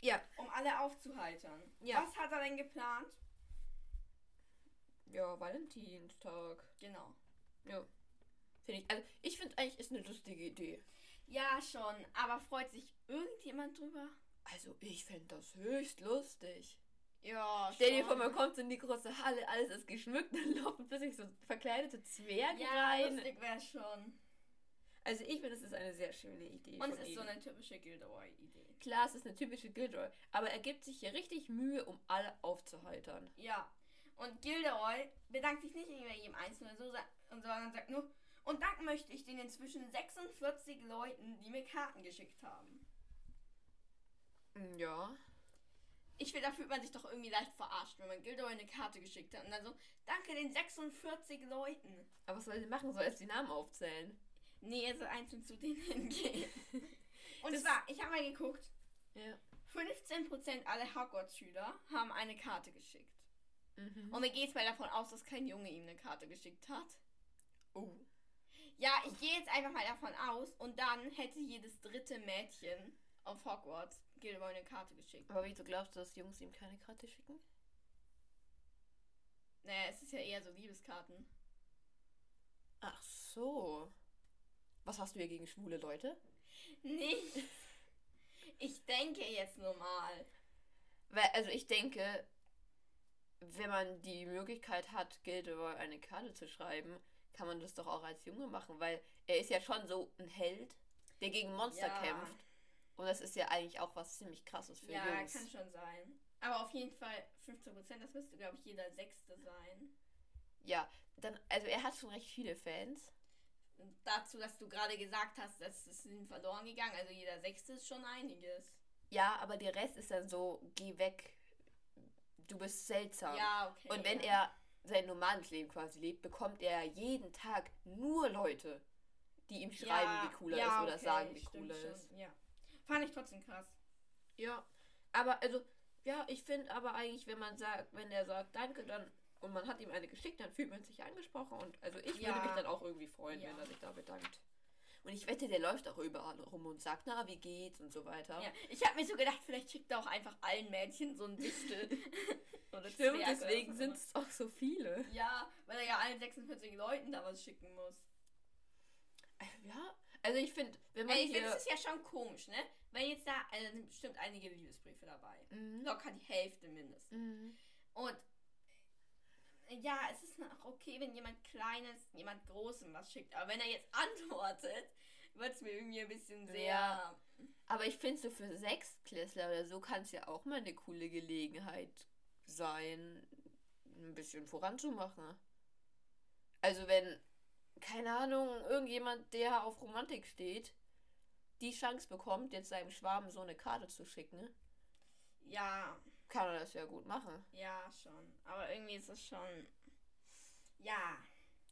Ja, um alle aufzuheitern. Ja. Was hat er denn geplant? ja, Valentinstag. Genau. Ja. Finde ich, also ich finde eigentlich ist eine lustige Idee. Ja, schon. Aber freut sich irgendjemand drüber? Also ich fände das höchst lustig. Ja, Stell dir vor, man kommt in die große Halle, alles ist geschmückt, dann laufen plötzlich so verkleidete Zwerge Ja, rein. lustig wäre schon. Also ich finde, das ist eine sehr schöne Idee. Und es ist so ihm. eine typische Gilderoy-Idee. Klar, es ist eine typische Gilderoy, aber er gibt sich hier richtig Mühe, um alle aufzuheitern. Ja. Und Gilderoy bedankt sich nicht bei jedem Einzelnen, so, sondern sagt nur, und danken möchte ich den inzwischen 46 Leuten, die mir Karten geschickt haben. Ja. Ich finde, da fühlt man sich doch irgendwie leicht verarscht, wenn man Gilderoy eine Karte geschickt hat und dann so, danke den 46 Leuten. Aber was soll er machen? Soll er jetzt die Namen aufzählen? Nee, er soll einzeln zu denen hingehen. Und Das- zwar, ich habe mal geguckt, Ja. 15% aller Hogwarts-Schüler haben eine Karte geschickt. Mhm. Und mir geht es mal davon aus, dass kein Junge ihm eine Karte geschickt hat. Oh. Ja, ich gehe jetzt einfach mal davon aus und dann hätte jedes dritte Mädchen auf Hogwarts Gilderoy eine Karte geschickt. Aber wieso glaubst du, dass Jungs ihm keine Karte schicken? Naja, es ist ja eher so Liebeskarten. Ach so. Was hast du hier gegen schwule Leute? Nicht. Ich denke jetzt nur mal. Weil, also ich denke, wenn man die Möglichkeit hat, Gilderoy eine Karte zu schreiben, kann man das doch auch als Junge machen, weil er ist ja schon so ein Held, der gegen Monster Ja. kämpft. Und das ist ja eigentlich auch was ziemlich krasses für ja, Jungs. kann schon sein. Aber auf jeden Fall 15%, das müsste, glaube ich, jeder Sechste sein. Ja, dann, also er hat schon recht viele Fans. Und dazu, dass du gerade gesagt hast, dass es ihm verloren gegangen, also jeder Sechste ist schon einiges. Ja, aber der Rest ist dann so, geh weg. Du bist seltsam. Ja, okay. Und wenn ja. er sein normales Leben quasi lebt, bekommt er jeden Tag nur Leute, die ihm schreiben, ja, wie cool er ja, ist oder okay, sagen, wie cool er schon, ist. Ja. Fand ich trotzdem krass. Ja, aber also, ja, ich finde aber eigentlich, wenn man sagt, wenn er sagt, danke, dann und man hat ihm eine geschickt, dann fühlt man sich angesprochen und also ich Ja. würde mich dann auch irgendwie freuen, wenn er sich da bedankt. Und ich wette, der läuft auch überall rum und sagt, na, wie geht's und so weiter. Ja. Ich habe mir so gedacht, vielleicht schickt er auch einfach allen Mädchen so ein Wichtel. Oder Stimmt, Zwerg deswegen sind es auch so viele. Ja, weil er ja allen 46 Leuten da was schicken muss. Ja, also ich finde, wenn man Ey, ich finde, es ist ja schon komisch, ne? Weil jetzt da, also sind bestimmt einige Liebesbriefe dabei. Mhm. Locker die Hälfte mindestens. Mhm. Und äh, ja, es ist noch okay, wenn jemand Kleines, jemand Großem was schickt. Aber wenn er jetzt antwortet, wird es mir irgendwie ein bisschen sehr. Ja. Aber ich finde so für Sechstklässler oder so kann es ja auch mal eine coole Gelegenheit sein, ein bisschen voranzumachen. Also wenn, keine Ahnung, irgendjemand, der auf Romantik steht, die Chance bekommt, jetzt seinem Schwarm so eine Karte zu schicken, Ja, kann er das ja gut machen. ja, schon. Aber irgendwie ist es schon. Ja.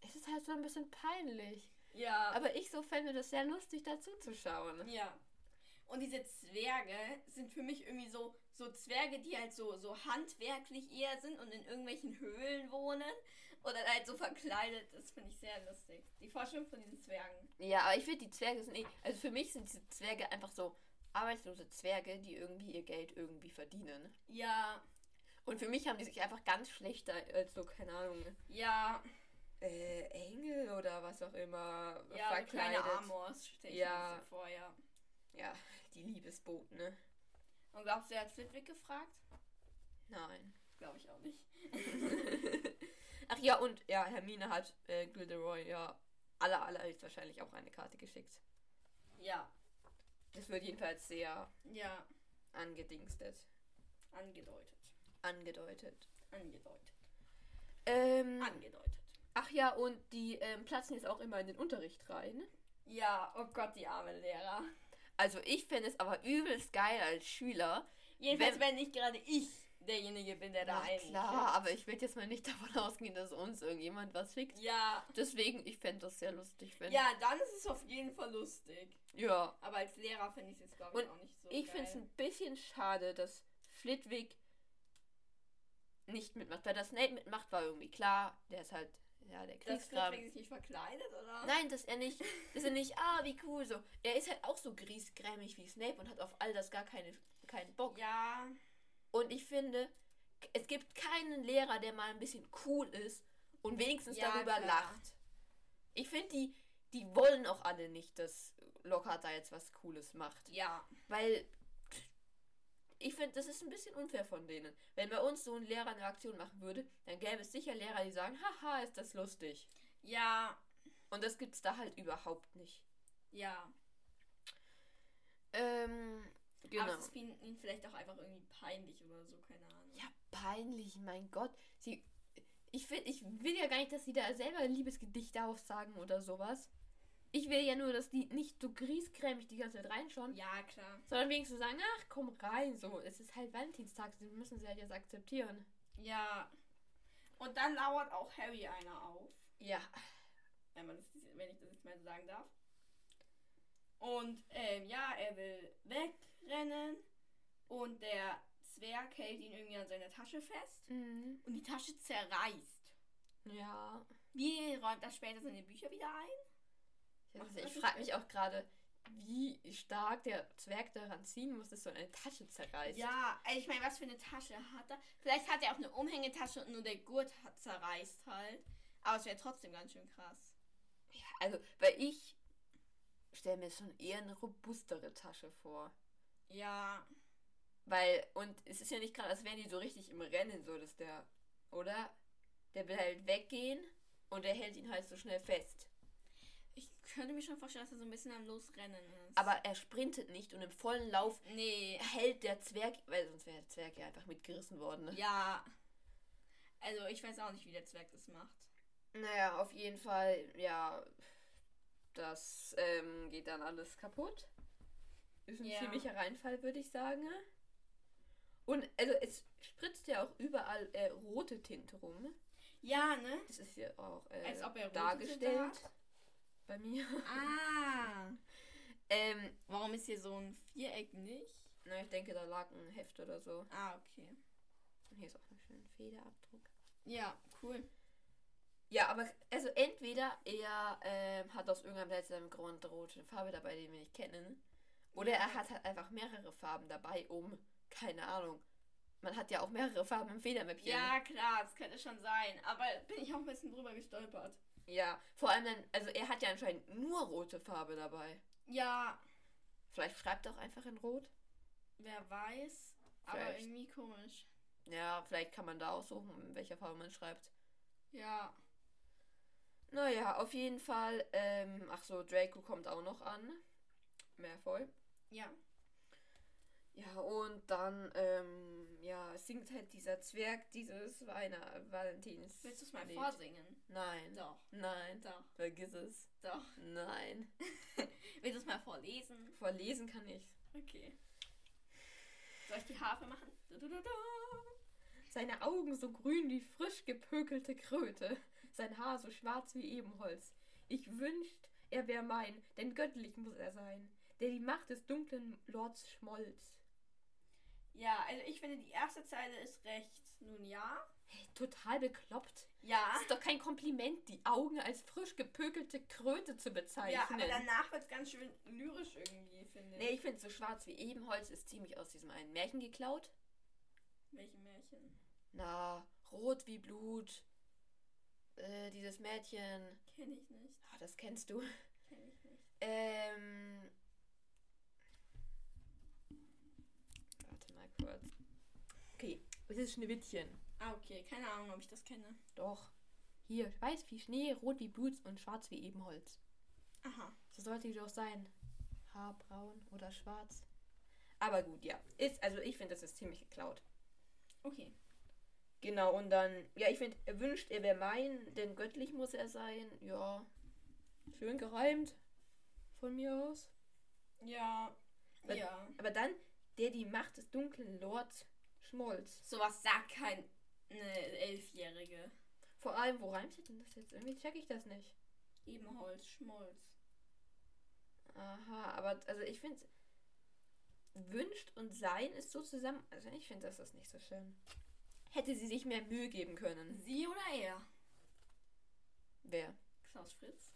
Es ist halt so ein bisschen peinlich. Ja. Aber ich so fände das sehr lustig, dazu zu schauen. Ja. Und diese Zwerge sind für mich irgendwie so, so Zwerge, die halt so, so handwerklich eher sind und in irgendwelchen Höhlen wohnen. Oder halt so verkleidet. Das finde ich sehr lustig. Die Vorstellung von diesen Zwergen. Ja, aber ich finde, die Zwerge sind eh. Also für mich sind diese Zwerge einfach so arbeitslose Zwerge, die irgendwie ihr Geld irgendwie verdienen. Ja, Und für mich haben die sich einfach ganz schlecht da, als so, keine Ahnung, ja, äh, Engel oder was auch immer ja, so kleine verkleidet. Amors stelle ich Ja. mir so vor, ja. ja, die Liebesboten, ne? Und glaubst du, er hat Flitwick gefragt? Nein. Glaube ich auch nicht. Ach ja, und ja, Hermine hat äh, Gilderoy ja aller, aller wahrscheinlich auch eine Karte geschickt. Ja, Das wird jedenfalls sehr ja, angedingstet. angedeutet. Angedeutet. Angedeutet. Ähm, Angedeutet. ach ja, und die ähm, platzen jetzt auch immer in den Unterricht rein. Ja, oh Gott, die armen Lehrer. Also ich fände es aber übelst geil als Schüler. Jedenfalls, Wenn- wenn nicht gerade ich derjenige bin, der da einen. klar, aber ich will jetzt mal nicht davon ausgehen, dass uns irgendjemand was schickt. Ja. Deswegen, ich fände das sehr lustig, wenn. Ja, dann ist es auf jeden Fall lustig. Ja. Aber als Lehrer finde ich es jetzt, glaube ich, Und auch nicht so. Ich finde es ein bisschen schade, dass Flitwick nicht mitmacht. Weil das Snape mitmacht, war irgendwie klar. Der ist halt, ja, der Dass Kriegsgraben. Flitwick sich nicht verkleidet, oder? Nein, dass er nicht, dass er nicht, ah, wie cool so. Er ist halt auch so griesgrämig wie Snape und hat auf all das gar keine, keinen Bock. Ja. Und ich finde, es gibt keinen Lehrer, der mal ein bisschen cool ist und wenigstens Ja, darüber klar. lacht. Ich finde, die, die wollen auch alle nicht, dass Lockhart da jetzt was Cooles macht. Ja. Weil ich finde, das ist ein bisschen unfair von denen. Wenn bei uns so ein Lehrer eine Aktion machen würde, dann gäbe es sicher Lehrer, die sagen, haha, ist das lustig. Ja. Und das gibt's da halt überhaupt nicht. Ja. Ähm, genau. Aber es ihnen ihnen vielleicht auch einfach irgendwie peinlich oder so, keine Ahnung. Ja, peinlich, mein Gott. Sie, ich, will, ich will ja gar nicht, dass sie da selber Liebesgedichte aufsagen oder sowas. Ich will ja nur, dass die nicht so griesgrämig die ganze Zeit reinschauen, Ja, klar. sondern wenigstens sagen, ach, komm rein, so. Es ist halt Valentinstag, das müssen sie halt jetzt akzeptieren. Ja. Und dann lauert auch Harry einer auf. Ja. Wenn, man das, wenn ich das jetzt mal so sagen darf. Und ähm, ja, er will wegrennen. Und der Zwerg hält ihn irgendwie an seiner Tasche fest. Mhm. Und die Tasche zerreißt. Ja. Wie räumt er später seine Bücher wieder ein? Ja, also ich frage mich auch gerade, wie stark der Zwerg daran ziehen muss, dass so eine Tasche zerreißt. Ja, also ich meine, was für eine Tasche hat er? Vielleicht hat er auch eine Umhängetasche und nur der Gurt hat zerreißt halt. Aber es wäre trotzdem ganz schön krass. Ja, also, weil ich stelle mir schon eher eine robustere Tasche vor. Ja, Weil, und es ist ja nicht gerade, als wären die so richtig im Rennen, so dass der, oder? Der will halt weggehen und er hält ihn halt so schnell fest. ich könnte mir schon vorstellen, dass er so ein bisschen am Losrennen ist. Aber er sprintet nicht und im vollen Lauf nee, hält der Zwerg, weil sonst wäre der Zwerg ja einfach mitgerissen worden. Ne? ja. Also ich weiß auch nicht, wie der Zwerg das macht. Naja, auf jeden Fall, ja, das ähm, geht dann alles kaputt. Ist ein Ja. ziemlicher Reinfall, würde ich sagen. Und also es spritzt ja auch überall äh, rote Tinte rum. Ja, ne? Das ist hier auch äh, Als ob er rote Tinte dargestellt hat. bei mir. Ah. Ähm, Warum ist hier so ein Viereck nicht? na, ich denke, da lag ein Heft oder so. Ah, okay. Und hier ist auch ein schöner Federabdruck. Ja, cool. Ja, aber also entweder er ähm, hat aus irgendeinem seltsamen Grund rote Farbe dabei, die wir nicht kennen. Oder er hat halt einfach mehrere Farben dabei, um, keine Ahnung. Man hat ja auch mehrere Farben im Federmäppchen. Ja, klar, das könnte schon sein. Aber bin ich auch ein bisschen drüber gestolpert. Ja, vor allem dann, also er hat ja anscheinend nur rote Farbe dabei. Ja, Vielleicht schreibt er auch einfach in Rot. wer weiß. Aber Vielleicht. irgendwie komisch. Ja, vielleicht kann man da aussuchen, in welcher Farbe man schreibt. Ja. Naja, auf jeden Fall, ähm, ach so, Draco kommt auch noch an. Mehrvoll. Ja. Ja, und dann, ähm, ja, singt halt dieser Zwerg dieses Weiner Valentins. Willst du es mal Lied. vorsingen? Nein. Doch. Nein. Doch. Vergiss es. Doch. Nein. Willst du es mal vorlesen? Vorlesen kann ich's. Okay. Soll ich die Harfe machen? Du, du, du, du. Seine Augen so grün wie frisch gepökelte Kröte, sein Haar so schwarz wie Ebenholz. Ich wünscht, er wär mein, denn göttlich muss er sein, der die Macht des dunklen Lords schmolz. Ja, also ich finde, die erste Zeile ist recht. Nun ja. Hey, total bekloppt. Ja. Das ist doch kein Kompliment, die Augen als frisch gepökelte Kröte zu bezeichnen. Ja, aber danach wird es ganz schön lyrisch irgendwie, finde ich. Nee, ich finde so schwarz wie Ebenholz ist ziemlich aus diesem einen Märchen geklaut. Welche Märchen? Na, rot wie Blut. Äh, dieses Mädchen. Kenne ich nicht. Ah, das kennst du. Kenne ich nicht. Ähm. Warte mal kurz. Okay, es ist Schneewittchen. Ah, okay. Keine Ahnung, ob ich das kenne. Doch. Hier, weiß wie Schnee, rot wie Blut und schwarz wie Ebenholz. Aha. So sollte die doch sein. Haarbraun oder schwarz. Aber gut, ja. Ist, also ich finde, das ist ziemlich geklaut. Okay. Genau, und dann, ja, ich finde, er wünscht, er wäre mein, denn göttlich muss er sein. Ja. Schön gereimt. Von mir aus. Ja. Was- Ja. Aber dann, der die Macht des dunklen Lords Schmolz. Sowas sagt keine Elfjährige. Vor allem, wo reimt sich denn das jetzt? Irgendwie check ich das nicht. Ebenholz, Schmolz. Aha, aber also ich finde wünscht und sein ist so zusammen. Also ich finde, das ist nicht so schön. Hätte sie sich mehr Mühe geben können. Sie oder er? Wer? Klaus Fritz?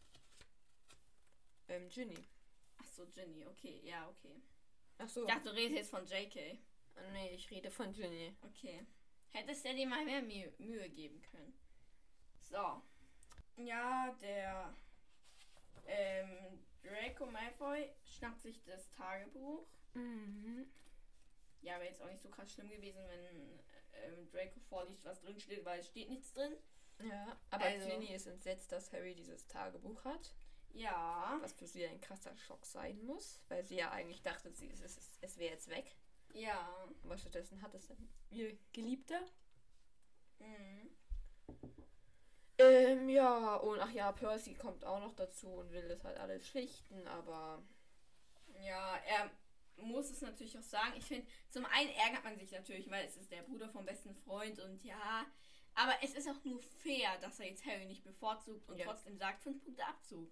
Ähm, Ginny. Ach so, Ginny, okay, ja, okay. Ach so. Ich dachte, du redest jetzt von JK. Nee, ich rede von Ginny. Okay. Hättest du dir mal mehr Mühe, Mühe geben können. So. Ja, der ähm, Draco Malfoy schnappt sich das Tagebuch. Mhm. Ja, wäre jetzt auch nicht so krass schlimm gewesen, wenn ähm, Draco vorliest, was drin steht, weil es steht nichts drin. Ja, aber Also- Ginny ist entsetzt, dass Harry dieses Tagebuch hat. Ja. Was für sie ein krasser Schock sein muss, weil sie ja eigentlich dachte, sie, es, es, es wäre jetzt weg. Ja. Aber stattdessen hat es dann ihr Geliebter. Mhm. Ähm, ja, und ach ja, Percy kommt auch noch dazu und will das halt alles schlichten, aber Ja, er muss es natürlich auch sagen. Ich finde, zum einen ärgert man sich natürlich, weil es ist der Bruder vom besten Freund und ja. Aber es ist auch nur fair, dass er jetzt Harry nicht bevorzugt und Ja. trotzdem sagt, fünf Punkte Abzug.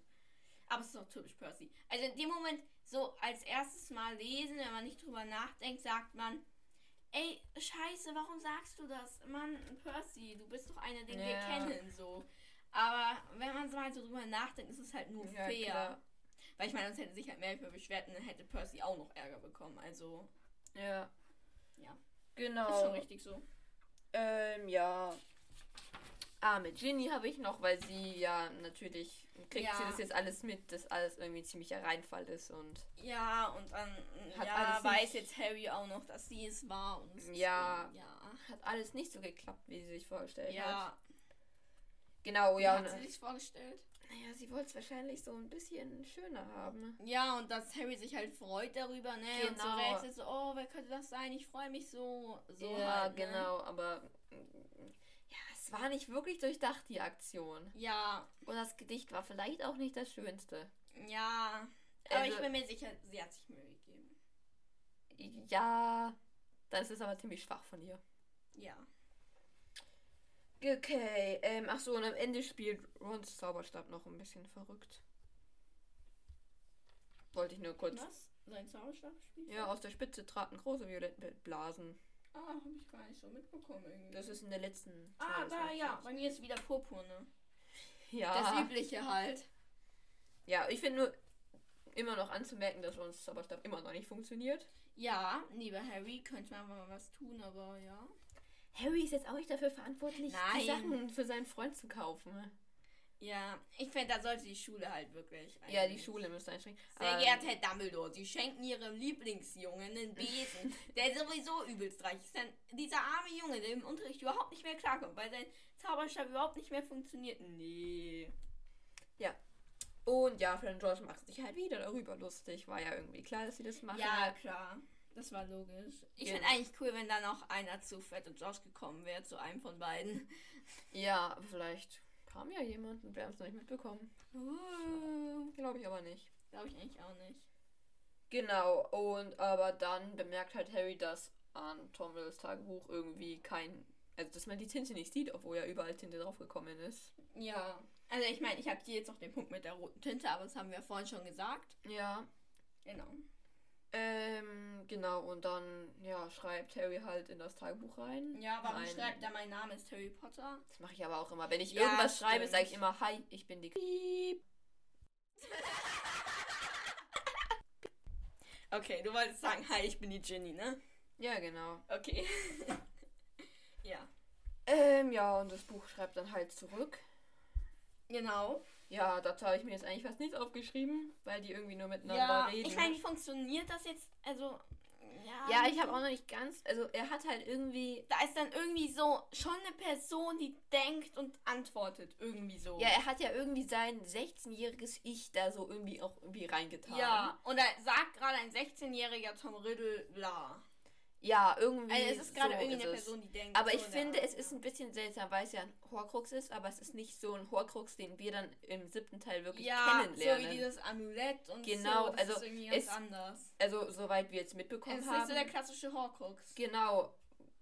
Aber es ist auch typisch Percy. Also in dem Moment, so als erstes Mal lesen, wenn man nicht drüber nachdenkt, sagt man, ey, scheiße, warum sagst du das? Mann, Percy, du bist doch einer, den wir Ja. kennen, so. Aber wenn man so mal so drüber nachdenkt, ist es halt nur Ja, fair. klar. Weil ich meine, sonst hätte sich halt Malfoy beschwert und dann hätte Percy auch noch Ärger bekommen. Also, ja. Ja. Genau. ist schon richtig so. Ähm, ja. Ah, mit Ginny habe ich noch, weil sie ja natürlich kriegt Ja. sie das jetzt alles mit, dass alles irgendwie ein ziemlicher Reinfall ist und Ja, und dann Hat ja, alles weiß jetzt Harry auch noch, dass sie es war. Und Ja. Ja. hat alles nicht so geklappt, wie sie sich vorgestellt hat. Ja. Genau, Wie ja. hat sie sich vorgestellt? Naja, sie wollte es wahrscheinlich so ein bisschen schöner haben. Ja, und dass Harry sich halt freut darüber, ne? Und so Genau. rätselt so, oh, wer könnte das sein? Ich freue mich so. So ja, halt, ne? genau, aber war nicht wirklich durchdacht, die Aktion. Ja, Und das Gedicht war vielleicht auch nicht das Schönste. ja. Aber Also- ich bin mir sicher, sie hat sich Mühe gegeben. Ja, das ist aber ziemlich schwach von ihr. Ja. Okay, ähm, ach so, und am Ende spielt Rons Zauberstab noch ein bisschen verrückt. Wollte ich nur kurz. Was? Sein Zauberstab spielt? Ja, aus der Spitze traten große violette Blasen. Ah, habe ich gar nicht so mitbekommen irgendwie. Das ist in der letzten. ah, Teil des da, ja. Bei mir ist wieder Purpur, ne? Ja. Das Übliche halt. Ja, ich finde nur immer noch anzumerken, dass Rons Zauberstab immer noch nicht funktioniert. Ja, lieber Harry, könnte man mal was tun, aber ja. Harry ist jetzt auch nicht dafür verantwortlich, Nein. die Sachen für seinen Freund zu kaufen. Ja, ich finde, da sollte die Schule halt wirklich. Ja, die Schule müsste einschränken. Sehr Ähm, geehrter Herr Dumbledore, Sie schenken Ihrem Lieblingsjungen einen Besen, der sowieso übelst reich ist. Denn dieser arme Junge, der im Unterricht überhaupt nicht mehr klarkommt, weil sein Zauberstab überhaupt nicht mehr funktioniert. Nee. Und ja, Fred und George macht sich halt wieder darüber lustig. War ja irgendwie klar, dass sie das machen. Ja, klar. Das war logisch. Ich Ja. finde eigentlich cool, wenn da noch einer zu Fred und Josh gekommen wäre, zu einem von beiden. Ja, vielleicht kam ja jemand und wir haben es noch nicht mitbekommen. Uh, Glaube ich aber nicht. Glaube ich eigentlich auch nicht. Genau, und aber dann bemerkt halt Harry, dass an Tom Riddles Tagebuch irgendwie kein. Also, dass man die Tinte nicht sieht, obwohl ja überall Tinte draufgekommen ist. Ja. Also ich meine, ich habe hier jetzt noch den Punkt mit der roten Tinte, aber das haben wir vorhin schon gesagt. Ja. Genau. Ähm, genau, und dann, ja, schreibt Harry halt in das Tagebuch rein. Ja, warum Mein- schreibt er, mein Name ist Harry Potter? Das mache ich aber auch immer. Wenn ich Ja, irgendwas schreibe, stimmt. sage ich immer, hi, ich bin die. Piep. Okay, du wolltest sagen, hi, ich bin die Ginny, ne? Ja, genau. Okay. ja. Ähm, ja, und das Buch schreibt dann halt zurück. Genau. Ja, dazu habe ich mir jetzt eigentlich fast nichts aufgeschrieben, weil die irgendwie nur miteinander Ja, reden. ich meine, wie funktioniert das jetzt? Also, ja. ja, ich habe auch noch nicht ganz. Also, er hat halt irgendwie. Da ist dann irgendwie so schon eine Person, die denkt und antwortet. Irgendwie so. Ja, er hat ja irgendwie sein 16-jähriges Ich da so irgendwie auch irgendwie reingetan. Ja, und da sagt gerade ein 16-jähriger Tom Riddle bla. Ja, irgendwie. Also, es ist gerade so irgendwie ist eine es. Person, die denkt. Aber so ich finde, Art, es ist ein bisschen seltsam, weil es ja ein Horcrux ist, aber es ist nicht so ein Horcrux, den wir dann im siebten Teil wirklich Ja, so kennenlernen. wie dieses Amulett und Genau, so. Das also ist irgendwie ganz es- anders. also, soweit wir jetzt Es mitbekommen ist haben. nicht so der klassische Horcrux. genau.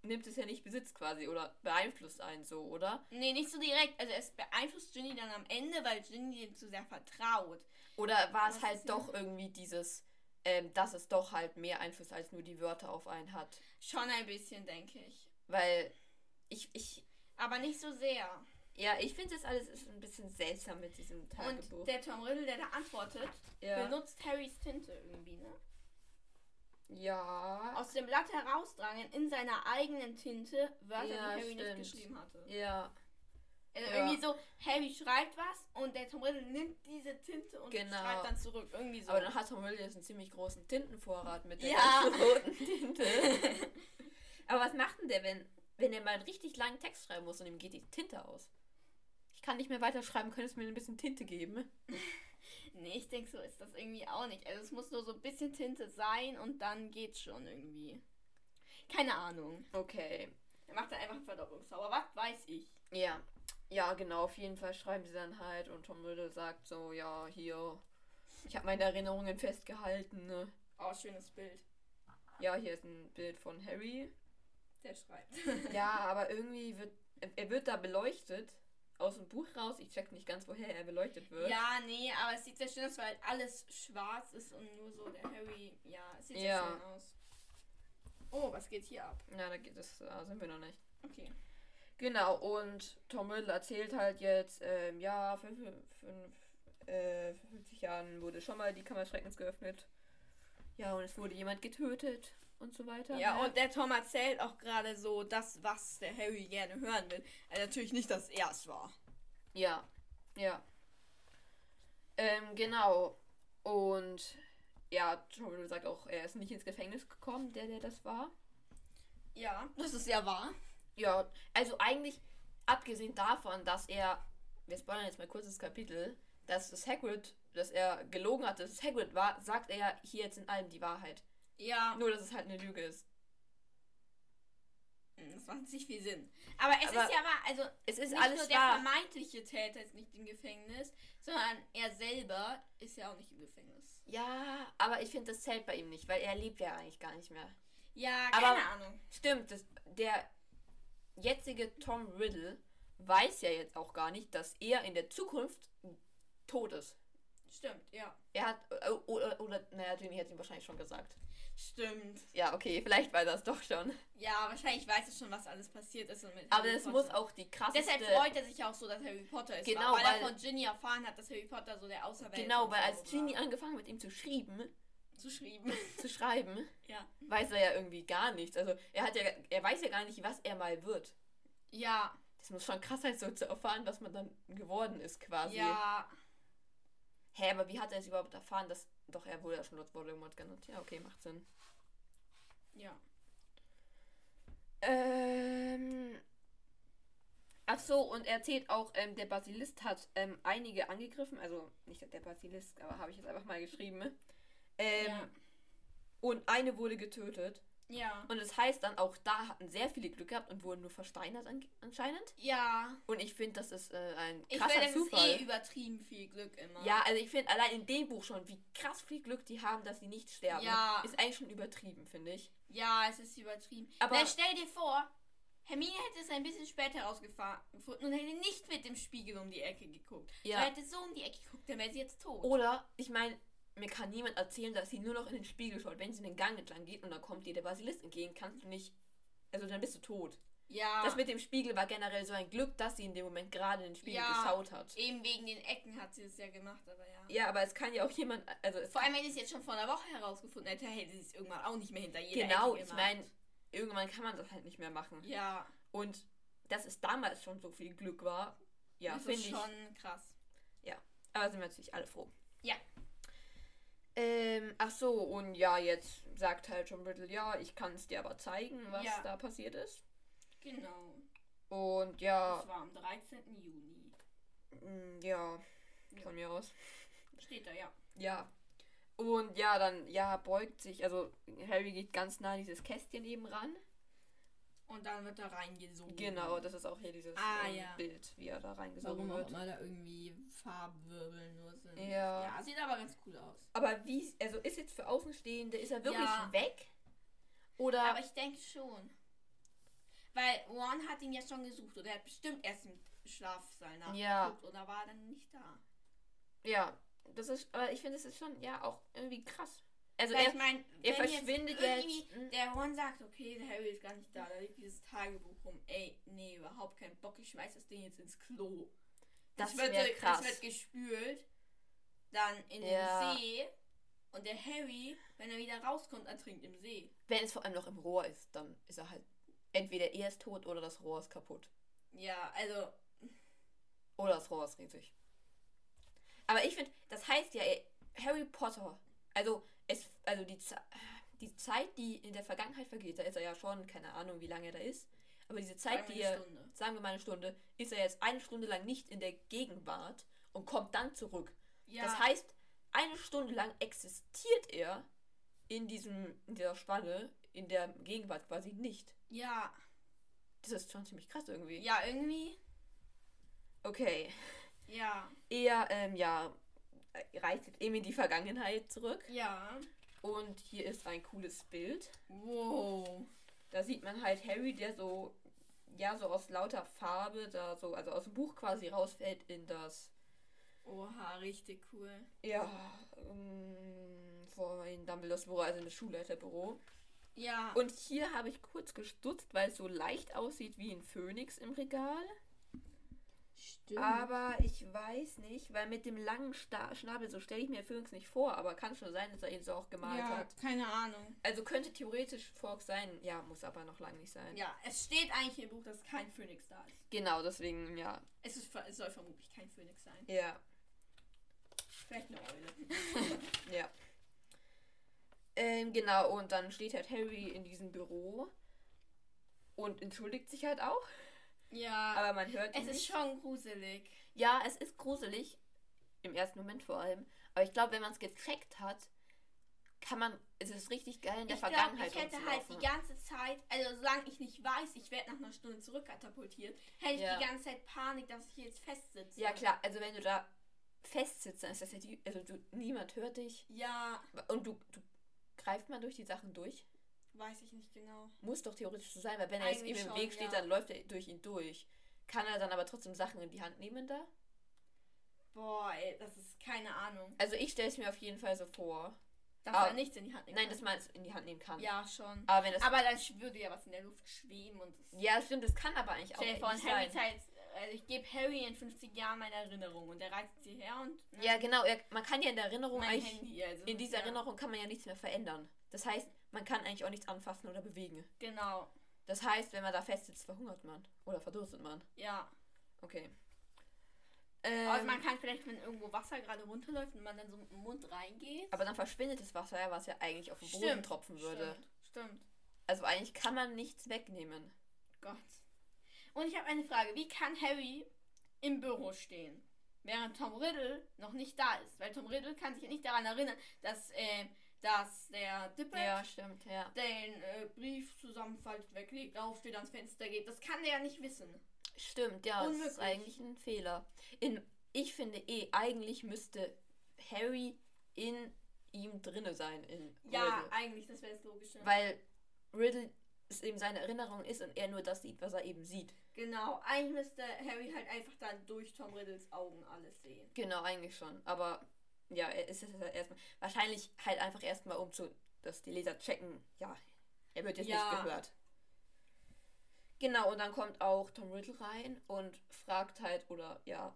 nimmt es ja nicht Besitz quasi oder beeinflusst einen so, oder? Nee, nicht so direkt. Also es beeinflusst Ginny dann am Ende, weil Ginny dem zu sehr vertraut. Oder war es halt ist doch irgendwie dieses, ähm, dass es doch halt mehr Einfluss als nur die Wörter auf einen hat? Schon ein bisschen, denke ich. Weil ich, ich, Aber nicht so sehr. ja, ich finde das alles ist ein bisschen seltsam mit diesem Tagebuch. Und der Tom Riddle, der da antwortet, ja. benutzt Harrys Tinte irgendwie, ne? ja. Aus dem Blatt herausdrangen in seiner eigenen Tinte Wörter, Ja, die Harry nicht stimmt. geschrieben hatte. Ja, Also Ja. irgendwie so, Harry schreibt was und der Tom Riddle nimmt diese Tinte und Genau. schreibt dann zurück. Irgendwie so. aber dann hat Tom Riddle jetzt einen ziemlich großen Tintenvorrat mit der Ja. roten Tinte. aber was macht denn der, wenn, wenn er mal einen richtig langen Text schreiben muss und ihm geht die Tinte aus? Ich kann nicht mehr weiterschreiben, könntest du mir ein bisschen Tinte geben? nee, ich denke, so ist das irgendwie auch nicht. Also es muss nur so ein bisschen Tinte sein und dann geht's schon irgendwie. Keine Ahnung. Okay. Er macht da einfach einen Verdopplungszauber. Was weiß ich. Ja. Ja, genau, auf jeden Fall schreiben sie dann halt und Tom Riddle sagt so, ja, hier, ich habe meine Erinnerungen festgehalten. Ne? Oh, schönes Bild. Ja, hier ist ein Bild von Harry. Der schreibt. Ja, aber irgendwie wird, er wird da beleuchtet aus dem Buch raus. Ich check nicht ganz, woher er beleuchtet wird. Ja, nee, aber es sieht sehr schön aus, weil alles schwarz ist und nur so der Harry. Ja, es sieht sehr Ja. schön aus. Oh, was geht hier ab? Ja, da geht es, da sind wir noch nicht. Okay. Genau, und Tom Riddle erzählt halt jetzt, ähm, ja, vor fünf, fünf, äh, vor 50 Jahren wurde schon mal die Kammer Schreckens geöffnet. Ja, und es wurde jemand getötet und so weiter. Ja, ne? und der Tom erzählt auch gerade so das, was der Harry gerne hören will. Also natürlich nicht, dass er es war. Ja, ja. Ähm, genau. Und ja, Tom Riddle sagt auch, er ist nicht ins Gefängnis gekommen, der, der das war. Ja, das ist ja wahr. Ja, also eigentlich, abgesehen davon, dass er, wir spoilern jetzt mal kurz das Kapitel, dass es Hagrid, dass er gelogen hat, dass es Hagrid war, sagt er ja hier jetzt in allem die Wahrheit. Ja, Nur, dass es halt eine Lüge ist. Hm, das macht nicht viel Sinn. Aber es Aber ist ja wahr, also Es ist nicht alles nur der wahr. vermeintliche Täter ist nicht im Gefängnis, sondern er selber ist ja auch nicht im Gefängnis. Ja, aber ich finde, das zählt bei ihm nicht, weil er lebt ja eigentlich gar nicht mehr. Ja, Aber- keine Ahnung. Stimmt, das, der jetzige Tom Riddle weiß ja jetzt auch gar nicht, dass er in der Zukunft tot ist. Stimmt, ja. Er hat, äh, oder, oder naja, Ginny hat ihm wahrscheinlich schon gesagt. Stimmt. Ja, okay, vielleicht weiß er es doch schon. Ja, wahrscheinlich weiß er schon, was alles passiert ist. Und mit Aber Harry es Potter. muss auch die krasseste... Deshalb freut er sich auch so, dass Harry Potter ist. Genau, weil, er weil- von Ginny erfahren hat, dass Harry Potter so der Auserwählte Genau, und weil als Ginny war. angefangen mit ihm zu schreiben, zu schreiben. zu schreiben, ja. weiß er ja irgendwie gar nichts. Also er hat ja, er weiß ja gar nicht, was er mal wird. Ja, Das muss schon krass sein, so zu erfahren, was man dann geworden ist quasi. ja. Hä, aber wie hat er es überhaupt erfahren, dass doch er wurde ja schon Lord Voldemort genannt. Ja, okay, macht Sinn. Ja. Ähm. Ach so, und er erzählt auch, ähm, der Basilisk hat ähm, einige angegriffen. Also nicht der Basilisk, aber habe ich jetzt einfach mal geschrieben. Ähm, Ja. Und eine wurde getötet. Ja. Und das heißt dann, auch da hatten sehr viele Glück gehabt und wurden nur versteinert an, anscheinend. Ja. Und ich finde, das ist äh, ein Ich krasser finde, das Zufall. ist eh übertrieben viel Glück immer. ja, also ich finde allein in dem Buch schon, wie krass viel Glück die haben, dass sie nicht sterben. Ja. Ist eigentlich schon übertrieben, finde ich. Ja, es ist übertrieben. Aber- Aber stell dir vor, Hermine hätte es ein bisschen später herausgefunden und hätte nicht mit dem Spiegel um die Ecke geguckt. Ja. Sie hätte so um die Ecke geguckt, dann wäre sie jetzt tot. Oder, ich meine, mir kann niemand erzählen, dass sie nur noch in den Spiegel schaut. Wenn sie den Gang entlang geht und dann kommt dir der Basilisk entgegen, kannst du nicht. Also dann bist du tot. Ja. Das mit dem Spiegel war generell so ein Glück, dass sie in dem Moment gerade in den Spiegel Ja. geschaut hat. Eben wegen den Ecken hat sie es ja gemacht, aber ja. Ja, aber es kann ja auch jemand. Also Vor allem, wenn sie es jetzt schon vor einer Woche herausgefunden hätte, hätte sie es irgendwann auch nicht mehr hinter jeder Genau, Ecke ich gemacht. meine, irgendwann kann man das halt nicht mehr machen. Ja, Und dass es damals schon so viel Glück war, ja, das finde ist ich. schon krass. Aber sind wir natürlich alle froh. Ja. Ähm, ach so, und ja, jetzt sagt halt John Riddle, ja, ich kann es dir aber zeigen, was Ja. da passiert ist. Genau. Und ja, Das war am 13. Juni. mm, ja, von mir aus. Steht da, ja. Ja. Und ja, dann, ja, beugt sich, also Harry geht ganz nah an dieses Kästchen eben ran. Und dann wird da reingesogen. Genau, das ist auch hier dieses Ah, ähm, ja. Bild, wie er da reingesogen Warum auch wird. immer da irgendwie Farbwirbel nur sind. Ja. Ja, sieht aber ganz cool aus. Aber wie, also ist jetzt für Außenstehende, ist er wirklich Ja. weg? Oder Aber ich denke schon. Weil Ron hat ihn ja schon gesucht oder er hat bestimmt erst im Schlafsaal nachgeguckt Ja. oder war dann nicht da. Ja, das ist, aber ich finde, es ist schon, ja, auch irgendwie krass. Also Weil er, ich meine, er verschwindet irgendwie jetzt. hm? Der Ron sagt, okay, der Harry ist gar nicht da, da liegt dieses Tagebuch rum. Ey, nee, überhaupt kein Bock, ich schmeiß das Ding jetzt ins Klo. Das wird, wäre krass. Das wird gespült, dann in Ja. den See und der Harry, wenn er wieder rauskommt, ertrinkt im See. Wenn es vor allem noch im Rohr ist, dann ist er halt entweder er ist tot oder das Rohr ist kaputt. Ja, also, Oder das Rohr ist riesig. Aber ich finde, das heißt ja, Harry Potter, also es, also die, die Zeit, die in der Vergangenheit vergeht, da ist er ja schon, keine Ahnung, wie lange er da ist. Aber diese Zeit, die er, Stunde. sagen wir mal eine Stunde, ist er jetzt eine Stunde lang nicht in der Gegenwart und kommt dann zurück. Ja, Das heißt, eine Stunde lang existiert er in diesem, in dieser Spanne, in der Gegenwart quasi nicht. ja, Das ist schon ziemlich krass irgendwie. ja, irgendwie, Okay. ja, Er, ähm, ja, reitet eben in die Vergangenheit zurück. ja. Und hier ist ein cooles Bild. Wow. Da sieht man halt Harry, der so, ja, so aus lauter Farbe, da so, also aus dem Buch quasi rausfällt in das, Oha, richtig cool. ja, ähm, vor in Dumbledores Büro, also in das Schulleiterbüro. Ja, Und hier habe ich kurz gestutzt, weil es so leicht aussieht wie ein Phönix im Regal. Stimmt. Aber ich weiß nicht, weil mit dem langen Sta Schnabel, so stelle ich mir Phönix nicht vor, aber kann schon sein, dass er ihn so auch gemalt ja, hat. keine Ahnung. Also könnte theoretisch Fork sein, ja, muss aber noch lange nicht sein. Ja, es steht eigentlich im Buch, dass kein Phönix da ist. Genau, deswegen, ja. Es, ist, es soll vermutlich kein Phönix sein. Ja, Vielleicht eine Eule. ja. Ähm, genau, und dann steht halt Harry in diesem Büro und entschuldigt sich halt auch, Ja, aber man hört ihn es ist nicht. schon gruselig. Ja, es ist gruselig, im ersten Moment vor allem, aber ich glaube, wenn man es gecheckt hat, kann man, es ist richtig geil in der ich Vergangenheit ich hätte halt die ganze Zeit, also solange ich nicht weiß, ich werde nach einer Stunde zurückkatapultiert, hätte ich Ja. die ganze Zeit Panik, dass ich jetzt festsitze. Ja, klar, also wenn du da festsitzt, dann ist das ja die, also du, niemand hört dich Ja, und du, du greift man durch die Sachen durch. Weiß ich nicht genau. Muss doch theoretisch so sein, weil wenn er jetzt ihm im Weg steht, ja. dann läuft er durch ihn durch. Kann er dann aber trotzdem Sachen in die Hand nehmen da? Boah, ey, das ist keine Ahnung. Also ich stelle es mir auf jeden Fall so vor. Dass Ah. er nichts in die Hand nehmen Nein, kann. dass man es in die Hand nehmen kann. Ja, schon. Aber wenn das. Aber dann würde ja was in der Luft schweben und ja, stimmt, das kann aber eigentlich auch Stell dir vor, in Harry sein. Also ich gebe Harry in 50 Jahren meine Erinnerung und er reizt sie her und ne, Ja, genau. Er, man kann ja in der Erinnerung. Handy. Also, In dieser ja, Erinnerung kann man ja nichts mehr verändern. Das heißt, man kann eigentlich auch nichts anfassen oder bewegen. Genau, Das heißt, wenn man da festsitzt, verhungert man. Oder verdurstet man. ja. Okay. Ähm, man kann vielleicht, wenn irgendwo Wasser gerade runterläuft und man dann so mit dem Mund reingeht. aber dann verschwindet das Wasser ja, was ja eigentlich auf den Boden Stimmt, tropfen würde. Stimmt, stimmt. Also eigentlich kann man nichts wegnehmen. Gott. Und ich habe eine Frage. Wie kann Harry im Büro stehen, während Tom Riddle noch nicht da ist? Weil Tom Riddle kann sich ja nicht daran erinnern, dass, äh, dass der Dippet Ja, stimmt, ja. den äh, Brief zusammenfaltet, weglegt, aufsteht, ans Fenster geht. Das kann der ja nicht wissen. Stimmt, ja, das ist Unmöglich. eigentlich ein Fehler. In, ich finde eh, eigentlich müsste Harry in ihm drinne sein. In Ja, Riddle. eigentlich, das wäre das Logische. Weil Riddle es eben seine Erinnerung ist und er nur das sieht, was er eben sieht. Genau, eigentlich müsste Harry halt einfach dann durch Tom Riddles Augen alles sehen. Genau, eigentlich schon. Aber ja, er ist es halt erstmal. Wahrscheinlich halt einfach erstmal, um zu, dass die Leser checken, ja, er wird jetzt Ja. nicht gehört. Genau, und dann kommt auch Tom Riddle rein und fragt halt, oder ja,